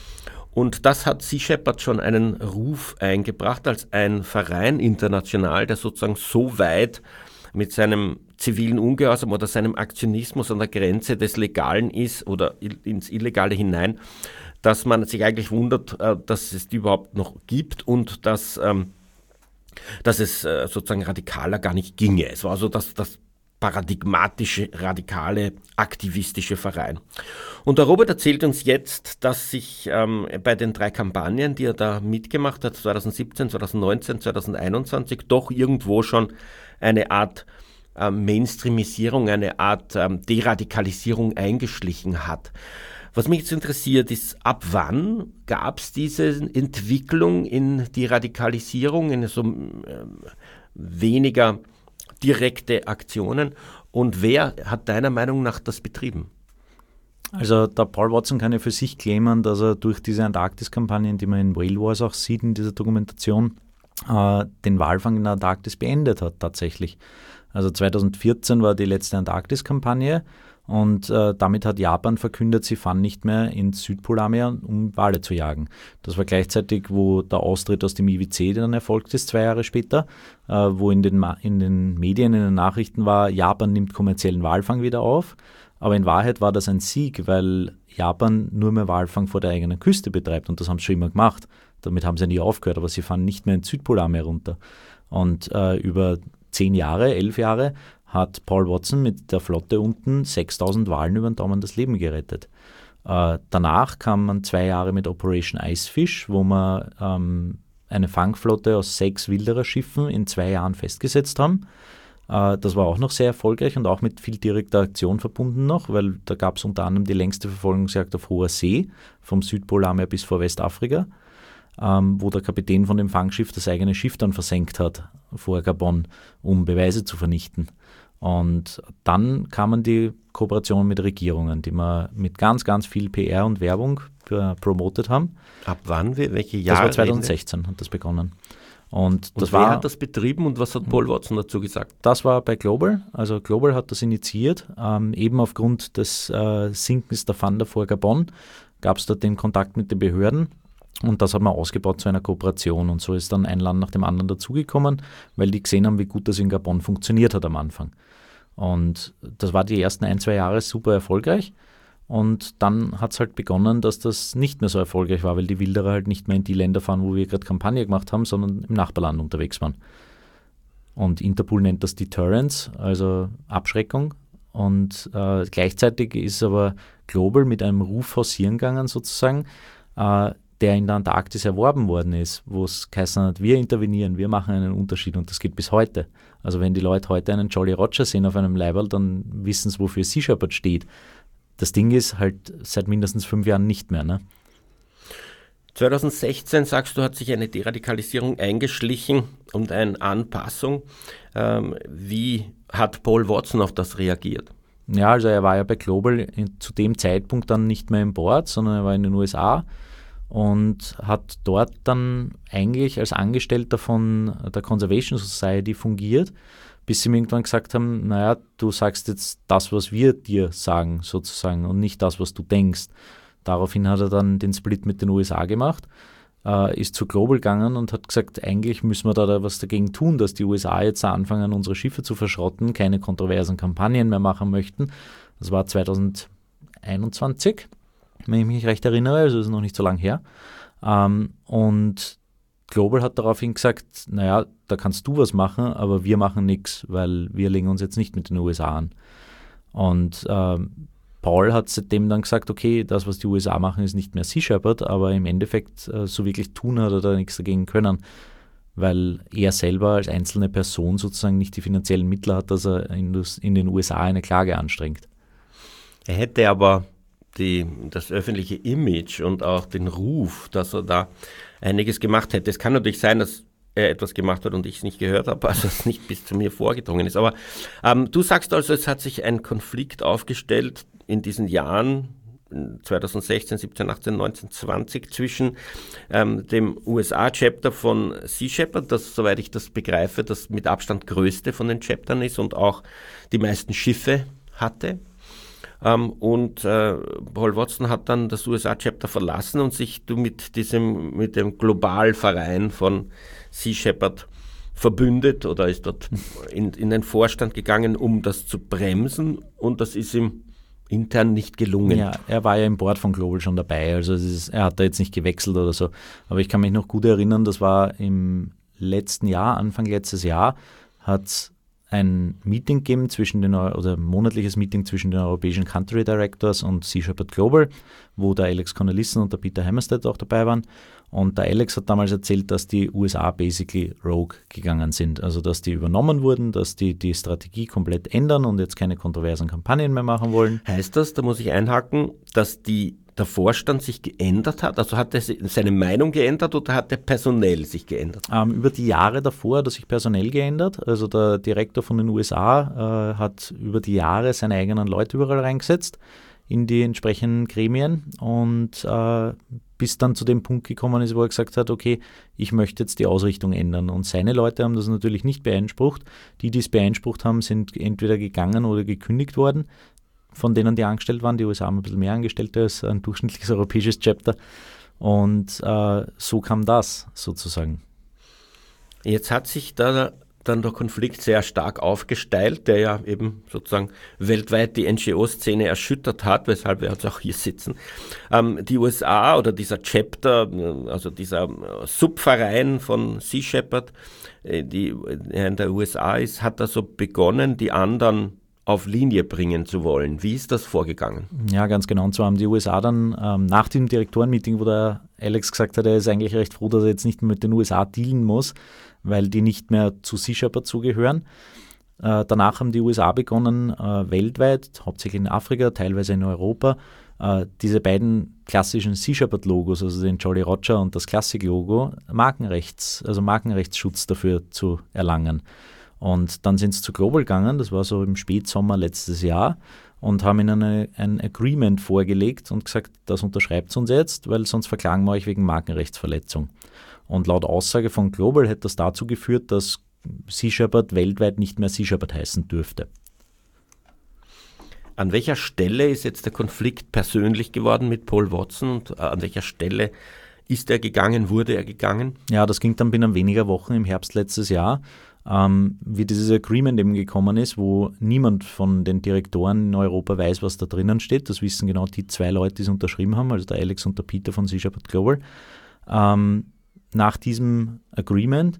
Und das hat Sea Shepherd schon einen Ruf eingebracht als ein Verein international, der sozusagen so weit mit seinem zivilen Ungehorsam oder seinem Aktionismus an der Grenze des Legalen ist oder ins Illegale hinein, dass man sich eigentlich wundert, äh, dass es die überhaupt noch gibt und dass, ähm, dass es äh, sozusagen radikaler gar nicht ginge. Es war also das, das paradigmatische, radikale, aktivistische Verein. Und der Robert erzählt uns jetzt, dass sich ähm, bei den drei Kampagnen, die er da mitgemacht hat, 2017, 2019, 2021, doch irgendwo schon eine Art ähm, Mainstreamisierung, eine Art ähm, Deradikalisierung eingeschlichen hat. Was mich jetzt interessiert, ist, ab wann gab es diese Entwicklung in die Radikalisierung, in so ähm, weniger direkte Aktionen. Und wer hat deiner Meinung nach das betrieben? Also der Paul Watson kann ja für sich claimen, dass er durch diese Antarktis-Kampagnen, die man in Whale Wars auch sieht in dieser Dokumentation, äh, den Walfang in der Antarktis beendet hat tatsächlich. Also 2014 war die letzte Antarktis-Kampagne Und äh, damit hat Japan verkündet, sie fahren nicht mehr ins Südpolarmeer, um Wale zu jagen. Das war gleichzeitig, wo der Austritt aus dem IWC dann erfolgt ist, zwei Jahre später, äh, wo in den, in den Medien, in den Nachrichten war, Japan nimmt kommerziellen Walfang wieder auf. Aber in Wahrheit war das ein Sieg, weil Japan nur mehr Walfang vor der eigenen Küste betreibt und das haben sie schon immer gemacht. Damit haben sie nie aufgehört, aber sie fahren nicht mehr ins Südpolarmeer runter. Und äh, über zehn Jahre, elf Jahre hat Paul Watson mit der Flotte unten 6000 Walen über den Daumen das Leben gerettet. Äh, danach kam man zwei Jahre mit Operation Icefish, wo man ähm, eine Fangflotte aus sechs Wildererschiffen in zwei Jahren festgesetzt haben. Äh, das war auch noch sehr erfolgreich und auch mit viel direkter Aktion verbunden noch, weil da gab es unter anderem die längste Verfolgungsjagd auf hoher See, vom Südpolarmeer bis vor Westafrika, ähm, wo der Kapitän von dem Fangschiff das eigene Schiff dann versenkt hat vor Gabon, um Beweise zu vernichten. Und dann kamen die Kooperationen mit Regierungen, die wir mit ganz, ganz viel PR und Werbung promotet haben. Ab wann? Welche Jahre? Das war 2016 hat das begonnen. Und, und wer war, hat das betrieben und was hat Paul Watson dazu gesagt? Das war bei Global. Also Global hat das initiiert. Ähm, eben aufgrund des äh, Sinkens der Thunder vor Gabon gab es dort den Kontakt mit den Behörden und das hat man ausgebaut zu einer Kooperation. Und so ist dann ein Land nach dem anderen dazugekommen, weil die gesehen haben, wie gut das in Gabon funktioniert hat am Anfang. Und das war die ersten ein, zwei Jahre super erfolgreich. Und dann hat es halt begonnen, dass das nicht mehr so erfolgreich war, weil die Wilderer halt nicht mehr in die Länder fahren, wo wir gerade Kampagne gemacht haben, sondern im Nachbarland unterwegs waren. Und Interpol nennt das Deterrence, also Abschreckung. Und äh, gleichzeitig ist aber Global mit einem Ruf hausieren gegangen, sozusagen, äh, der in der Antarktis erworben worden ist, wo es geheißen hat, wir intervenieren, wir machen einen Unterschied und das geht bis heute. Also wenn die Leute heute einen Jolly Roger sehen auf einem Leiberl, dann wissen sie, wofür Sea Shepherd steht. Das Ding ist halt seit mindestens fünf Jahren nicht mehr. Ne? 2016, sagst du, hat sich eine Deradikalisierung eingeschlichen und eine Anpassung. Ähm, wie hat Paul Watson auf das reagiert? Ja, also er war ja bei Global zu dem Zeitpunkt dann nicht mehr im Board, sondern er war in den USA und hat dort dann eigentlich als Angestellter von der Conservation Society fungiert, bis sie mir irgendwann gesagt haben, naja, du sagst jetzt das, was wir dir sagen, sozusagen, und nicht das, was du denkst. Daraufhin hat er dann den Split mit den USA gemacht, äh, ist zu Global gegangen und hat gesagt, eigentlich müssen wir da was dagegen tun, dass die USA jetzt anfangen, unsere Schiffe zu verschrotten, keine kontroversen Kampagnen mehr machen möchten. Das war 2021 wenn ich mich recht erinnere, also ist noch nicht so lange her. Ähm, und Global hat daraufhin gesagt, naja, da kannst du was machen, aber wir machen nichts, weil wir legen uns jetzt nicht mit den USA an. Und ähm, Paul hat seitdem dann gesagt, okay, das, was die USA machen, ist nicht mehr Sea Shepherd, aber im Endeffekt äh, so wirklich tun hat er da nichts dagegen können, weil er selber als einzelne Person sozusagen nicht die finanziellen Mittel hat, dass er in, in den USA eine Klage anstrengt. Er hätte aber die, das öffentliche Image und auch den Ruf, dass er da einiges gemacht hätte. Es kann natürlich sein, dass er etwas gemacht hat und ich es nicht gehört habe, <laughs> also es nicht bis zu mir vorgedrungen ist. Aber ähm, du sagst also, es hat sich ein Konflikt aufgestellt in diesen Jahren, 2016, 17, 18, 19, 20 zwischen ähm, dem USA-Chapter von Sea Shepherd, das, soweit ich das begreife, das mit Abstand größte von den Chaptern ist und auch die meisten Schiffe hatte, ähm, und äh, Paul Watson hat dann das USA-Chapter verlassen und sich mit diesem, mit dem Globalverein von Sea Shepherd verbündet oder ist dort <laughs> in, in den Vorstand gegangen, um das zu bremsen und das ist ihm intern nicht gelungen. Ja, er war ja im Board von Global schon dabei, also ist, er hat da jetzt nicht gewechselt oder so. Aber ich kann mich noch gut erinnern, das war im letzten Jahr, Anfang letztes Jahr, hat ein Meeting gegeben zwischen den, oder monatliches Meeting zwischen den europäischen Country Directors und Sea Shepherd Global, wo der Alex Connellissen und der Peter Hammerstedt auch dabei waren. Und der Alex hat damals erzählt, dass die USA basically rogue gegangen sind. Also, dass die übernommen wurden, dass die die Strategie komplett ändern und jetzt keine kontroversen Kampagnen mehr machen wollen. Heißt das, da muss ich einhaken, dass die der Vorstand sich geändert hat? Also hat er seine Meinung geändert oder hat er personell sich geändert? Ähm, über die Jahre davor hat er sich personell geändert. Also der Direktor von den USA äh, hat über die Jahre seine eigenen Leute überall reingesetzt in die entsprechenden Gremien und äh, bis dann zu dem Punkt gekommen ist, wo er gesagt hat, okay, ich möchte jetzt die Ausrichtung ändern. Und seine Leute haben das natürlich nicht beeinsprucht. Die, die es beeinsprucht haben, sind entweder gegangen oder gekündigt worden von denen, die angestellt waren. Die USA haben ein bisschen mehr Angestellte als ein durchschnittliches europäisches Chapter. Und äh, so kam das sozusagen. Jetzt hat sich da dann der Konflikt sehr stark aufgesteilt, der ja eben sozusagen weltweit die NGO-Szene erschüttert hat, weshalb wir jetzt auch hier sitzen. Ähm, die USA oder dieser Chapter, also dieser Subverein von Sea Shepherd, äh, die in der USA ist, hat also begonnen, die anderen auf Linie bringen zu wollen. Wie ist das vorgegangen? Ja, ganz genau. Und zwar haben die USA dann ähm, nach dem Direktorenmeeting, wo der Alex gesagt hat, er ist eigentlich recht froh, dass er jetzt nicht mehr mit den USA dealen muss, weil die nicht mehr zu Sea Shepherd zugehören. Äh, danach haben die USA begonnen, äh, weltweit, hauptsächlich in Afrika, teilweise in Europa, äh, diese beiden klassischen Sea Shepherd Logos, also den Jolly Roger und das Classic Logo, Markenrechts, also Markenrechtsschutz dafür zu erlangen. Und dann sind sie zu Global gegangen, das war so im Spätsommer letztes Jahr, und haben ihnen eine, ein Agreement vorgelegt und gesagt, das unterschreibt uns jetzt, weil sonst verklagen wir euch wegen Markenrechtsverletzung. Und laut Aussage von Global hätte das dazu geführt, dass Sea Shepherd weltweit nicht mehr Sea Shepherd heißen dürfte. An welcher Stelle ist jetzt der Konflikt persönlich geworden mit Paul Watson und äh, an welcher Stelle ist er gegangen, wurde er gegangen? Ja, das ging dann binnen weniger Wochen im Herbst letztes Jahr ähm, wie dieses Agreement eben gekommen ist, wo niemand von den Direktoren in Europa weiß, was da drinnen steht. Das wissen genau die zwei Leute, die es unterschrieben haben, also der Alex und der Peter von C Global. Ähm, nach diesem Agreement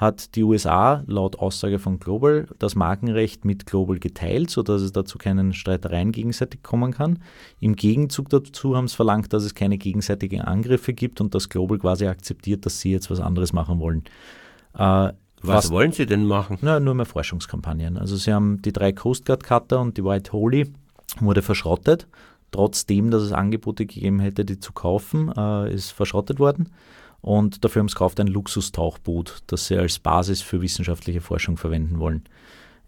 hat die USA laut Aussage von Global das Markenrecht mit Global geteilt, sodass es dazu keinen Streitereien gegenseitig kommen kann. Im Gegenzug dazu haben sie verlangt, dass es keine gegenseitigen Angriffe gibt und dass Global quasi akzeptiert, dass sie jetzt was anderes machen wollen. Äh, was, Was wollen Sie denn machen? Na, nur mehr Forschungskampagnen. Also Sie haben die drei Coast Guard Cutter und die White Holy wurde verschrottet. Trotzdem, dass es Angebote gegeben hätte, die zu kaufen, äh, ist verschrottet worden. Und dafür haben sie gekauft ein Luxustauchboot, das sie als Basis für wissenschaftliche Forschung verwenden wollen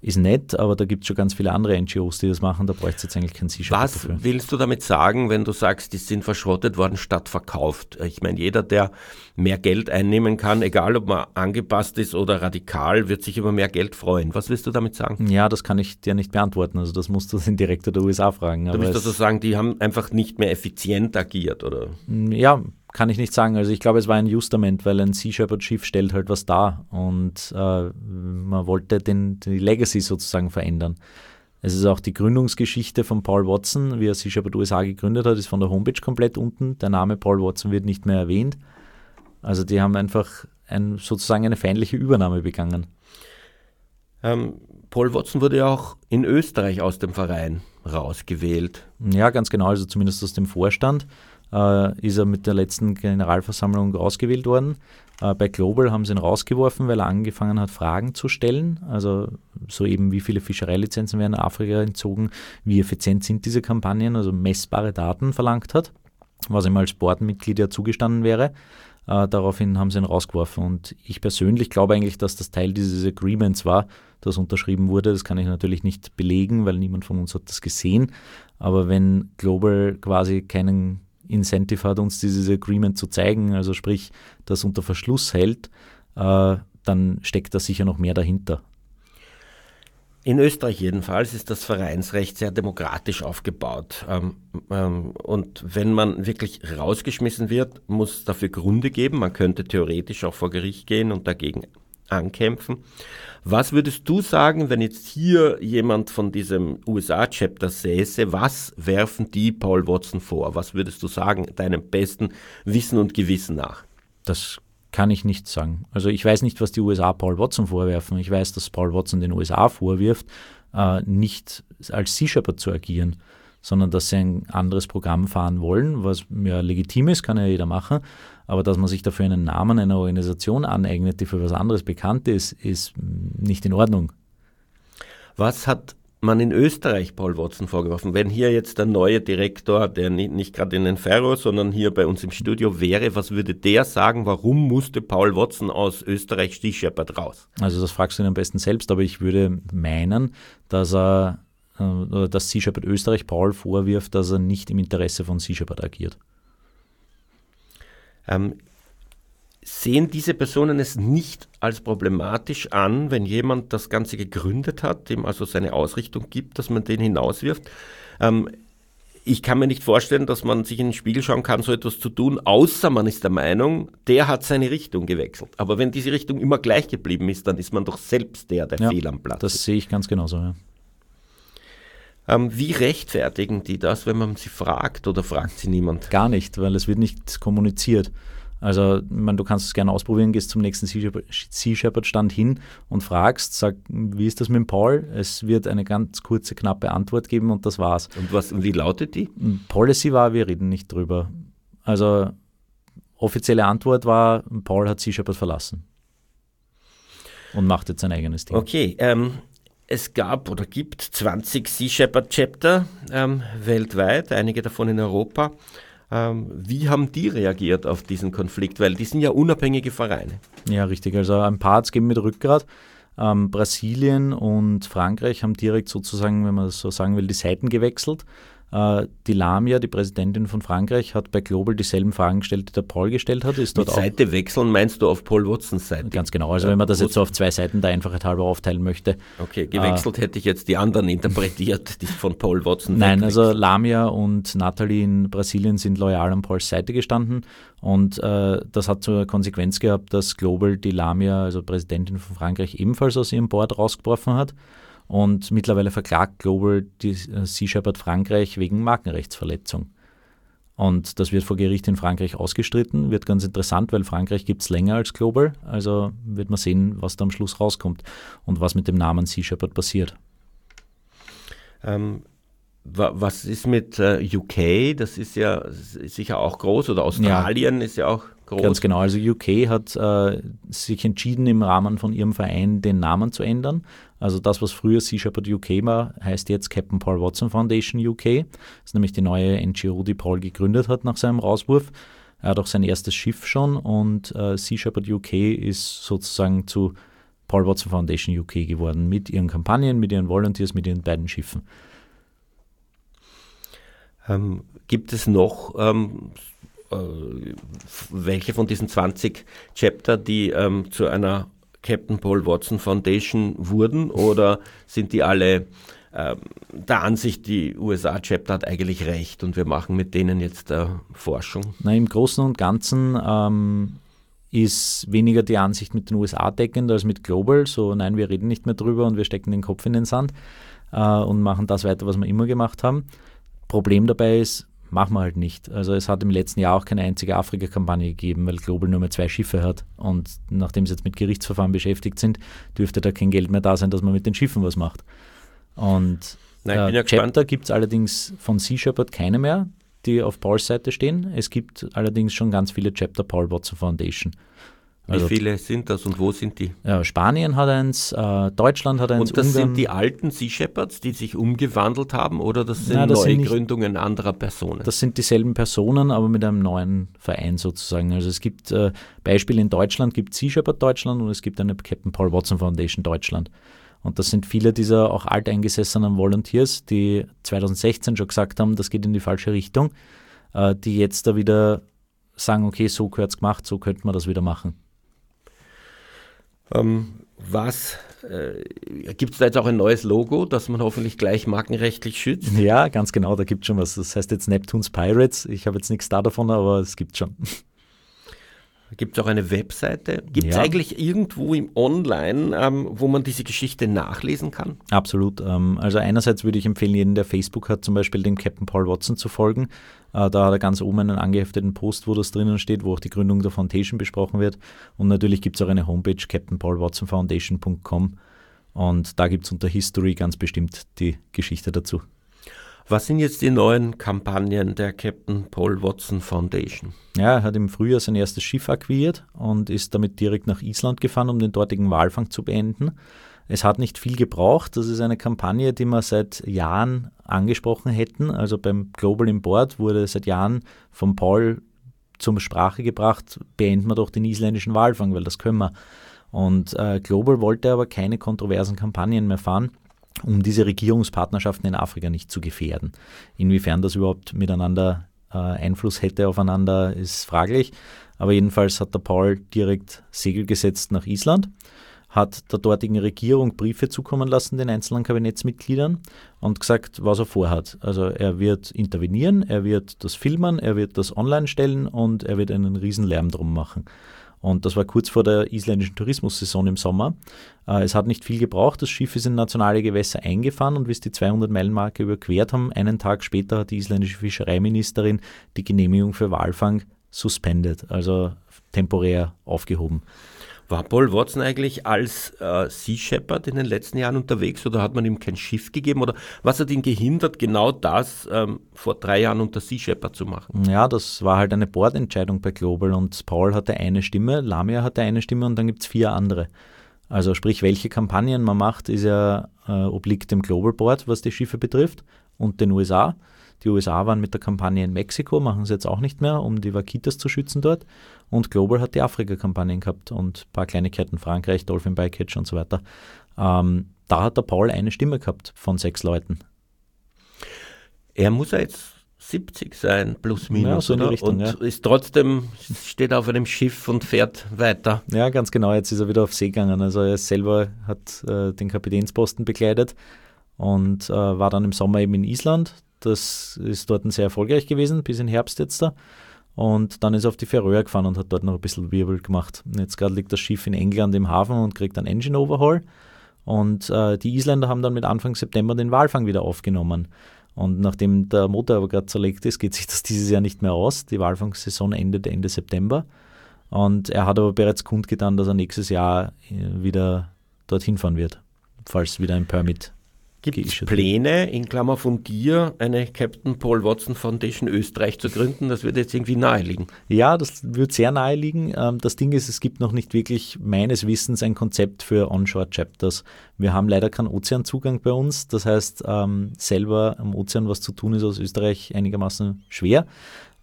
ist nett, aber da gibt es schon ganz viele andere NGOs, die das machen, da bräuchte es jetzt eigentlich kein c Was dafür. willst du damit sagen, wenn du sagst, die sind verschrottet worden statt verkauft? Ich meine, jeder, der mehr Geld einnehmen kann, egal ob man angepasst ist oder radikal, wird sich über mehr Geld freuen. Was willst du damit sagen? Ja, das kann ich dir nicht beantworten, also das musst du <laughs> den Direktor der USA fragen. Du willst also sagen, die haben einfach nicht mehr effizient agiert, oder? Ja, kann ich nicht sagen. Also ich glaube, es war ein Justament, weil ein Sea Shepherd Schiff stellt halt was dar und äh, man wollte den, die Legacy sozusagen verändern. Es ist auch die Gründungsgeschichte von Paul Watson, wie er Sea Shepherd USA gegründet hat, ist von der Homepage komplett unten. Der Name Paul Watson wird nicht mehr erwähnt. Also die haben einfach ein, sozusagen eine feindliche Übernahme begangen. Ähm, Paul Watson wurde ja auch in Österreich aus dem Verein rausgewählt. Ja, ganz genau, also zumindest aus dem Vorstand äh, ist er mit der letzten Generalversammlung rausgewählt worden. Äh, bei Global haben sie ihn rausgeworfen, weil er angefangen hat, Fragen zu stellen. Also so eben, wie viele Fischereilizenzen werden Afrika entzogen, wie effizient sind diese Kampagnen, also messbare Daten verlangt hat, was ihm als Boardmitglied ja zugestanden wäre. Äh, daraufhin haben sie ihn rausgeworfen. Und ich persönlich glaube eigentlich, dass das Teil dieses Agreements war, das unterschrieben wurde. Das kann ich natürlich nicht belegen, weil niemand von uns hat das gesehen. Aber wenn Global quasi keinen Incentive hat, uns dieses Agreement zu zeigen, also sprich, das unter Verschluss hält, äh, dann steckt da sicher noch mehr dahinter. In Österreich jedenfalls ist das Vereinsrecht sehr demokratisch aufgebaut. Ähm, ähm, und wenn man wirklich rausgeschmissen wird, muss es dafür Gründe geben. Man könnte theoretisch auch vor Gericht gehen und dagegen ankämpfen. Was würdest du sagen, wenn jetzt hier jemand von diesem USA-Chapter säße, was werfen die Paul Watson vor? Was würdest du sagen, deinem besten Wissen und Gewissen nach? Das kann ich nicht sagen. Also ich weiß nicht, was die USA Paul Watson vorwerfen. Ich weiß, dass Paul Watson den USA vorwirft, äh, nicht als Sea Shepherd zu agieren, sondern dass sie ein anderes Programm fahren wollen, was ja legitim ist, kann ja jeder machen. Aber dass man sich dafür einen Namen einer Organisation aneignet, die für was anderes bekannt ist, ist nicht in Ordnung. Was hat man in Österreich Paul Watson vorgeworfen? Wenn hier jetzt der neue Direktor, der nicht, nicht gerade in den Ferro, sondern hier bei uns im Studio wäre, was würde der sagen, warum musste Paul Watson aus Österreich Sea Shepherd raus? Also das fragst du ihn am besten selbst, aber ich würde meinen, dass er äh, dass Sea Shepherd Österreich Paul vorwirft, dass er nicht im Interesse von Sea Shepherd agiert. Ähm, sehen diese Personen es nicht als problematisch an, wenn jemand das Ganze gegründet hat, dem also seine Ausrichtung gibt, dass man den hinauswirft? Ähm, ich kann mir nicht vorstellen, dass man sich in den Spiegel schauen kann, so etwas zu tun, außer man ist der Meinung, der hat seine Richtung gewechselt. Aber wenn diese Richtung immer gleich geblieben ist, dann ist man doch selbst der, der Ja, fehl am Platz Das sehe ich ganz genauso. Ja. Ähm, wie rechtfertigen die das, wenn man sie fragt oder fragt sie niemand? Gar nicht, weil es wird nicht kommuniziert. Also, ich meine, du kannst es gerne ausprobieren, gehst zum nächsten Sea Shepherd- Shepherd-Stand hin und fragst, sag, wie ist das mit dem Paul? Es wird eine ganz kurze, knappe Antwort geben und das war's. Und, was, und wie lautet die? Policy war, wir reden nicht drüber. Also, offizielle Antwort war, Paul hat Sea Shepherd verlassen. Und macht jetzt sein eigenes Ding. Okay, ähm, es gab oder gibt 20 Sea Shepherd Chapter ähm, weltweit, einige davon in Europa. Ähm, wie haben die reagiert auf diesen Konflikt? Weil die sind ja unabhängige Vereine. Ja, richtig. Also ein paar hat's gegeben mit Rückgrat. Ähm, Brasilien und Frankreich haben direkt sozusagen, wenn man das so sagen will, die Seiten gewechselt. Äh, die Lamia, die Präsidentin von Frankreich, hat bei Global dieselben Fragen gestellt, die der Paul gestellt hat. Ist Mit dort auch Seite wechseln meinst du auf Paul Watsons Seite? ganz genau. Also wenn man das jetzt so auf zwei Seiten der Einfachheit halber aufteilen möchte. Okay, gewechselt hätte ich jetzt die anderen interpretiert, die von Paul Watson Nein, also Lamia und Natalie in Brasilien sind loyal an Pauls Seite gestanden und äh, das hat zur Konsequenz gehabt, dass Global die Lamia, also Präsidentin von Frankreich, ebenfalls aus ihrem Board rausgeworfen hat und mittlerweile verklagt Global die äh, Sea Shepherd Frankreich wegen Markenrechtsverletzung. Und das wird vor Gericht in Frankreich ausgestritten. Wird ganz interessant, weil Frankreich gibt es länger als Global. Also wird man sehen, was da am Schluss rauskommt und was mit dem Namen Sea Shepherd passiert. Ähm, wa- was ist mit äh, UK? Das ist ja sicher auch groß oder Australien ist ja auch groß. Ganz genau. Also UK hat äh, sich entschieden, im Rahmen von ihrem Verein den Namen zu ändern. Also das, was früher Sea Shepherd UK war, heißt jetzt Captain Paul Watson Foundation UK. Das ist nämlich die neue NGO, die Paul gegründet hat nach seinem Rauswurf. Er hat auch sein erstes Schiff schon und äh, Sea Shepherd UK ist sozusagen zu Paul Watson Foundation UK geworden mit ihren Kampagnen, mit ihren Volunteers, mit ihren beiden Schiffen. Ähm, gibt es noch ähm, äh, welche von diesen 20 Chapter, die ähm, zu einer Captain Paul Watson Foundation wurden oder sind die alle ähm, der Ansicht, die USA-Chapter hat eigentlich recht und wir machen mit denen jetzt äh, Forschung? Na, Im Großen und Ganzen ähm, ist weniger die Ansicht mit den USA deckend als mit Global. So, nein, wir reden nicht mehr drüber und wir stecken den Kopf in den Sand äh, und machen das weiter, was wir immer gemacht haben. Problem dabei ist, machen wir halt nicht. Also es hat im letzten Jahr auch keine einzige Afrika-Kampagne gegeben, weil Global nur mehr zwei Schiffe hat. Und nachdem sie jetzt mit Gerichtsverfahren beschäftigt sind, dürfte da kein Geld mehr da sein, dass man mit den Schiffen was macht. Und bin äh, ja gespannt. Chapter gibt es allerdings von Sea Shepherd keine mehr, die auf Pauls Seite stehen. Es gibt allerdings schon ganz viele Chapter Paul Watson Foundation. Also Wie viele sind das und wo sind die? ja, Spanien hat eins, äh, Deutschland hat eins, Und das Ungarn. sind die alten Sea Shepherds, die sich umgewandelt haben oder das sind Nein, das sind nicht- Neugründungen anderer Personen? Das sind dieselben Personen, aber mit einem neuen Verein sozusagen. Also es gibt äh, Beispiele in Deutschland, gibt Sea Shepherd Deutschland und es gibt eine Captain Paul Watson Foundation Deutschland. Und das sind viele dieser auch alteingesessenen Volunteers, die 2016 schon gesagt haben, das geht in die falsche Richtung, äh, die jetzt da wieder sagen, okay, so gehört es gemacht, so könnte man das wieder machen. Ähm, was äh, gibt es da jetzt auch ein neues Logo, das man hoffentlich gleich markenrechtlich schützt? Ja, ganz genau, da gibt es schon was. Das heißt jetzt Neptunes Pirates. Ich habe jetzt nichts da davon, aber es gibt schon. Gibt es auch eine Webseite? Gibt es Ja. eigentlich irgendwo im Online, ähm, wo man diese Geschichte nachlesen kann? Absolut. Ähm, also einerseits würde ich empfehlen, jeden, der Facebook hat, zum Beispiel dem Captain Paul Watson zu folgen. Äh, da hat er ganz oben einen angehefteten Post, wo das drinnen steht, wo auch die Gründung der Foundation besprochen wird. Und natürlich gibt es auch eine Homepage, captainpaulwatsonfoundation.com. Und da gibt es unter History ganz bestimmt die Geschichte dazu. Was sind jetzt die neuen Kampagnen der Captain Paul Watson Foundation? Ja, er hat im Frühjahr sein erstes Schiff akquiriert und ist damit direkt nach Island gefahren, um den dortigen Walfang zu beenden. Es hat nicht viel gebraucht. Das ist eine Kampagne, die wir seit Jahren angesprochen hätten. Also beim Global Import wurde seit Jahren von Paul zur Sprache gebracht, beenden wir doch den isländischen Walfang, weil das können wir. Und äh, Global wollte aber keine kontroversen Kampagnen mehr fahren, um diese Regierungspartnerschaften in Afrika nicht zu gefährden. Inwiefern das überhaupt miteinander äh, Einfluss hätte aufeinander, ist fraglich. Aber jedenfalls hat der Paul direkt Segel gesetzt nach Island, hat der dortigen Regierung Briefe zukommen lassen, den einzelnen Kabinettsmitgliedern, und gesagt, was er vorhat. Also er wird intervenieren, er wird das filmen, er wird das online stellen und er wird einen riesen Lärm drum machen. Und das war kurz vor der isländischen Tourismussaison im Sommer. Äh, es hat nicht viel gebraucht, das Schiff ist in nationale Gewässer eingefahren und bis die 200-Meilen-Marke überquert haben, einen Tag später hat die isländische Fischereiministerin die Genehmigung für Walfang suspendet, also temporär aufgehoben. War Paul Watson eigentlich als äh, Sea Shepherd in den letzten Jahren unterwegs oder hat man ihm kein Schiff gegeben? Oder was hat ihn gehindert, genau das ähm, vor drei Jahren unter Sea Shepherd zu machen? Ja, das war halt eine Bordentscheidung bei Global und Paul hatte eine Stimme, Lamia hatte eine Stimme und dann gibt es vier andere. Also sprich, welche Kampagnen man macht, ist ja äh, obliegt dem Global Board, was die Schiffe betrifft und den USA. Die USA waren mit der Kampagne in Mexiko, machen sie jetzt auch nicht mehr, um die Vaquitas zu schützen dort. Und Global hat die Afrika-Kampagnen gehabt und ein paar Kleinigkeiten, Frankreich, Dolphin Bycatch und so weiter. Ähm, da hat der Paul eine Stimme gehabt von sechs Leuten. Er muss ja jetzt 70 sein, plus minus, ja, so in die Richtung, und ja. ist trotzdem, steht auf einem Schiff und fährt weiter. Ja, ganz genau, jetzt ist er wieder auf See gegangen. Also er selber hat äh, den Kapitänsposten bekleidet und äh, war dann im Sommer eben in Island. Das ist dort sehr erfolgreich gewesen, bis in Herbst jetzt da. Und dann ist er auf die Färöer gefahren und hat dort noch ein bisschen Wirbel gemacht. Und jetzt gerade liegt das Schiff in England im Hafen und kriegt einen Engine Overhaul. Und äh, die Isländer haben dann mit Anfang September den Walfang wieder aufgenommen. Und nachdem der Motor aber gerade zerlegt ist, geht sich das dieses Jahr nicht mehr aus. Die Walfangsaison endet Ende September. Und er hat aber bereits kundgetan, dass er nächstes Jahr äh, wieder dorthin fahren wird, falls wieder ein Permit Gibt es Pläne, in Klammer von dir, eine Captain Paul Watson Foundation Österreich zu gründen? Das würde jetzt irgendwie naheliegen. Ja, das wird sehr naheliegen. Ähm, das Ding ist, es gibt noch nicht wirklich meines Wissens ein Konzept für Onshore-Chapters. Wir haben leider keinen Ozeanzugang bei uns. Das heißt, ähm, selber am Ozean was zu tun ist aus Österreich einigermaßen schwer.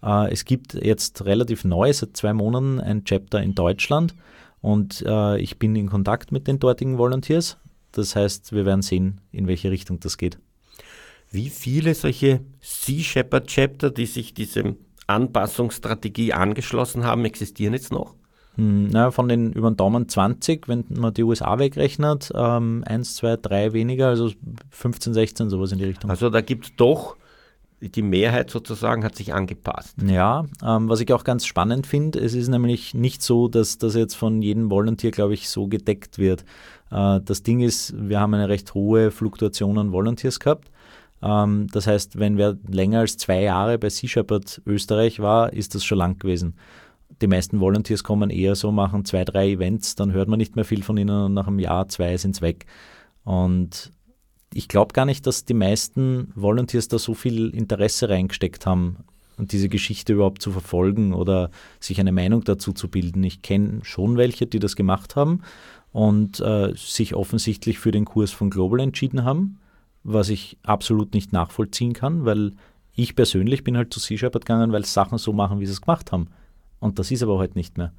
Äh, es gibt jetzt relativ neu, seit zwei Monaten, ein Chapter in Deutschland. Und äh, ich bin in Kontakt mit den dortigen Volunteers das heißt, wir werden sehen, in welche Richtung das geht. Wie viele solche Sea Shepherd Chapter, die sich diesem Anpassungsstrategie angeschlossen haben, existieren jetzt noch? Hm, na, von den über den Daumen 20, wenn man die USA wegrechnet, ähm, 1, 2, 3 weniger, also 15, 16, sowas in die Richtung. Also da gibt es doch die Mehrheit sozusagen hat sich angepasst. Ja, ähm, was ich auch ganz spannend finde, es ist nämlich nicht so, dass das jetzt von jedem Volunteer, glaube ich, so gedeckt wird. Äh, das Ding ist, wir haben eine recht hohe Fluktuation an Volunteers gehabt. Ähm, das heißt, wenn wer länger als zwei Jahre bei Sea Shepherd Österreich war, ist das schon lang gewesen. Die meisten Volunteers kommen eher so, machen zwei, drei Events, dann hört man nicht mehr viel von ihnen und nach einem Jahr, zwei sind es weg. Und ich glaube gar nicht, dass die meisten Volunteers da so viel Interesse reingesteckt haben diese Geschichte überhaupt zu verfolgen oder sich eine Meinung dazu zu bilden. Ich kenne schon welche, die das gemacht haben und äh, sich offensichtlich für den Kurs von Global entschieden haben, was ich absolut nicht nachvollziehen kann, weil ich persönlich bin halt zu Sea Shepherd gegangen, weil Sachen so machen, wie sie es gemacht haben. Und das ist aber heute nicht mehr.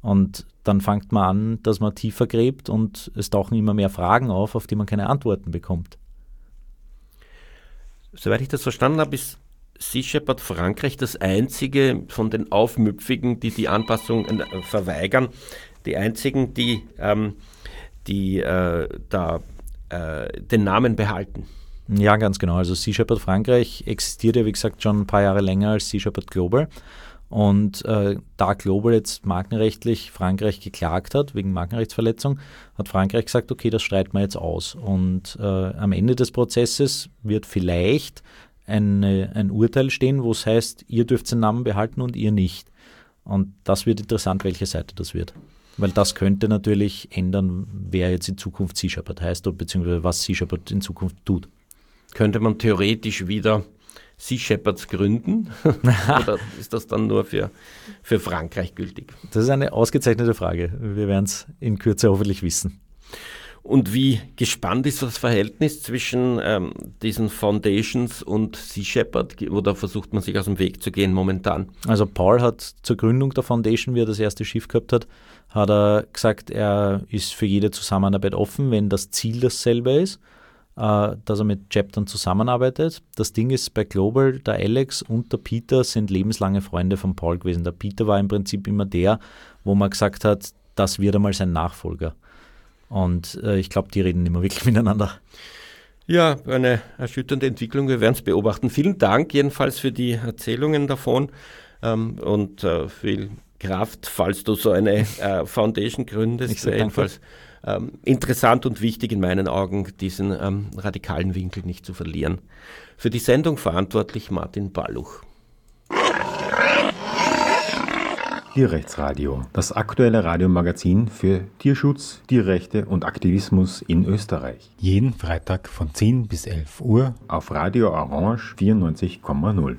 Und dann fängt man an, dass man tiefer gräbt und es tauchen immer mehr Fragen auf, auf die man keine Antworten bekommt. Soweit ich das verstanden habe, ist Sea Shepherd Frankreich das einzige von den Aufmüpfigen, die die Anpassung äh, verweigern, die einzigen, die, ähm, die äh, da äh, den Namen behalten. Ja, ganz genau. Also Sea Shepherd Frankreich existiert ja, wie gesagt, schon ein paar Jahre länger als Sea Shepherd Global. Und äh, da Global jetzt markenrechtlich Frankreich geklagt hat, wegen Markenrechtsverletzung, hat Frankreich gesagt, okay, das streiten wir jetzt aus. Und äh, am Ende des Prozesses wird vielleicht eine, ein Urteil stehen, wo es heißt, ihr dürft den Namen behalten und ihr nicht. Und das wird interessant, welche Seite das wird. Weil das könnte natürlich ändern, wer jetzt in Zukunft Sea Shepherd heißt, beziehungsweise was Sea Shepherd in Zukunft tut. Könnte man theoretisch wieder Sea Shepherds gründen? <laughs> Oder ist das dann nur für, für Frankreich gültig? Das ist eine ausgezeichnete Frage. Wir werden es in Kürze hoffentlich wissen. Und wie gespannt ist das Verhältnis zwischen ähm, diesen Foundations und Sea Shepherd? Oder versucht man sich aus dem Weg zu gehen momentan? Also Paul hat zur Gründung der Foundation, wie er das erste Schiff gehabt hat, hat er gesagt, er ist für jede Zusammenarbeit offen, wenn das Ziel dasselbe ist äh, dass er mit Chaptern zusammenarbeitet. Das Ding ist bei Global, der Alex und der Peter sind lebenslange Freunde von Paul gewesen. Der Peter war im Prinzip immer der, wo man gesagt hat, das wird einmal sein Nachfolger. Und äh, ich glaube, die reden immer wirklich <laughs> miteinander. Ja, eine erschütternde Entwicklung. Wir werden es beobachten. Vielen Dank jedenfalls für die Erzählungen davon ähm, und äh, viel Kraft, falls du so eine <laughs> äh, Foundation gründest. jedenfalls ähm, interessant und wichtig in meinen Augen, diesen ähm, radikalen Winkel nicht zu verlieren. Für die Sendung verantwortlich Martin Balluch. Tierrechtsradio, das aktuelle Radiomagazin für Tierschutz, Tierrechte und Aktivismus in Österreich. Jeden Freitag von 10 bis 11 Uhr auf Radio Orange 94,0.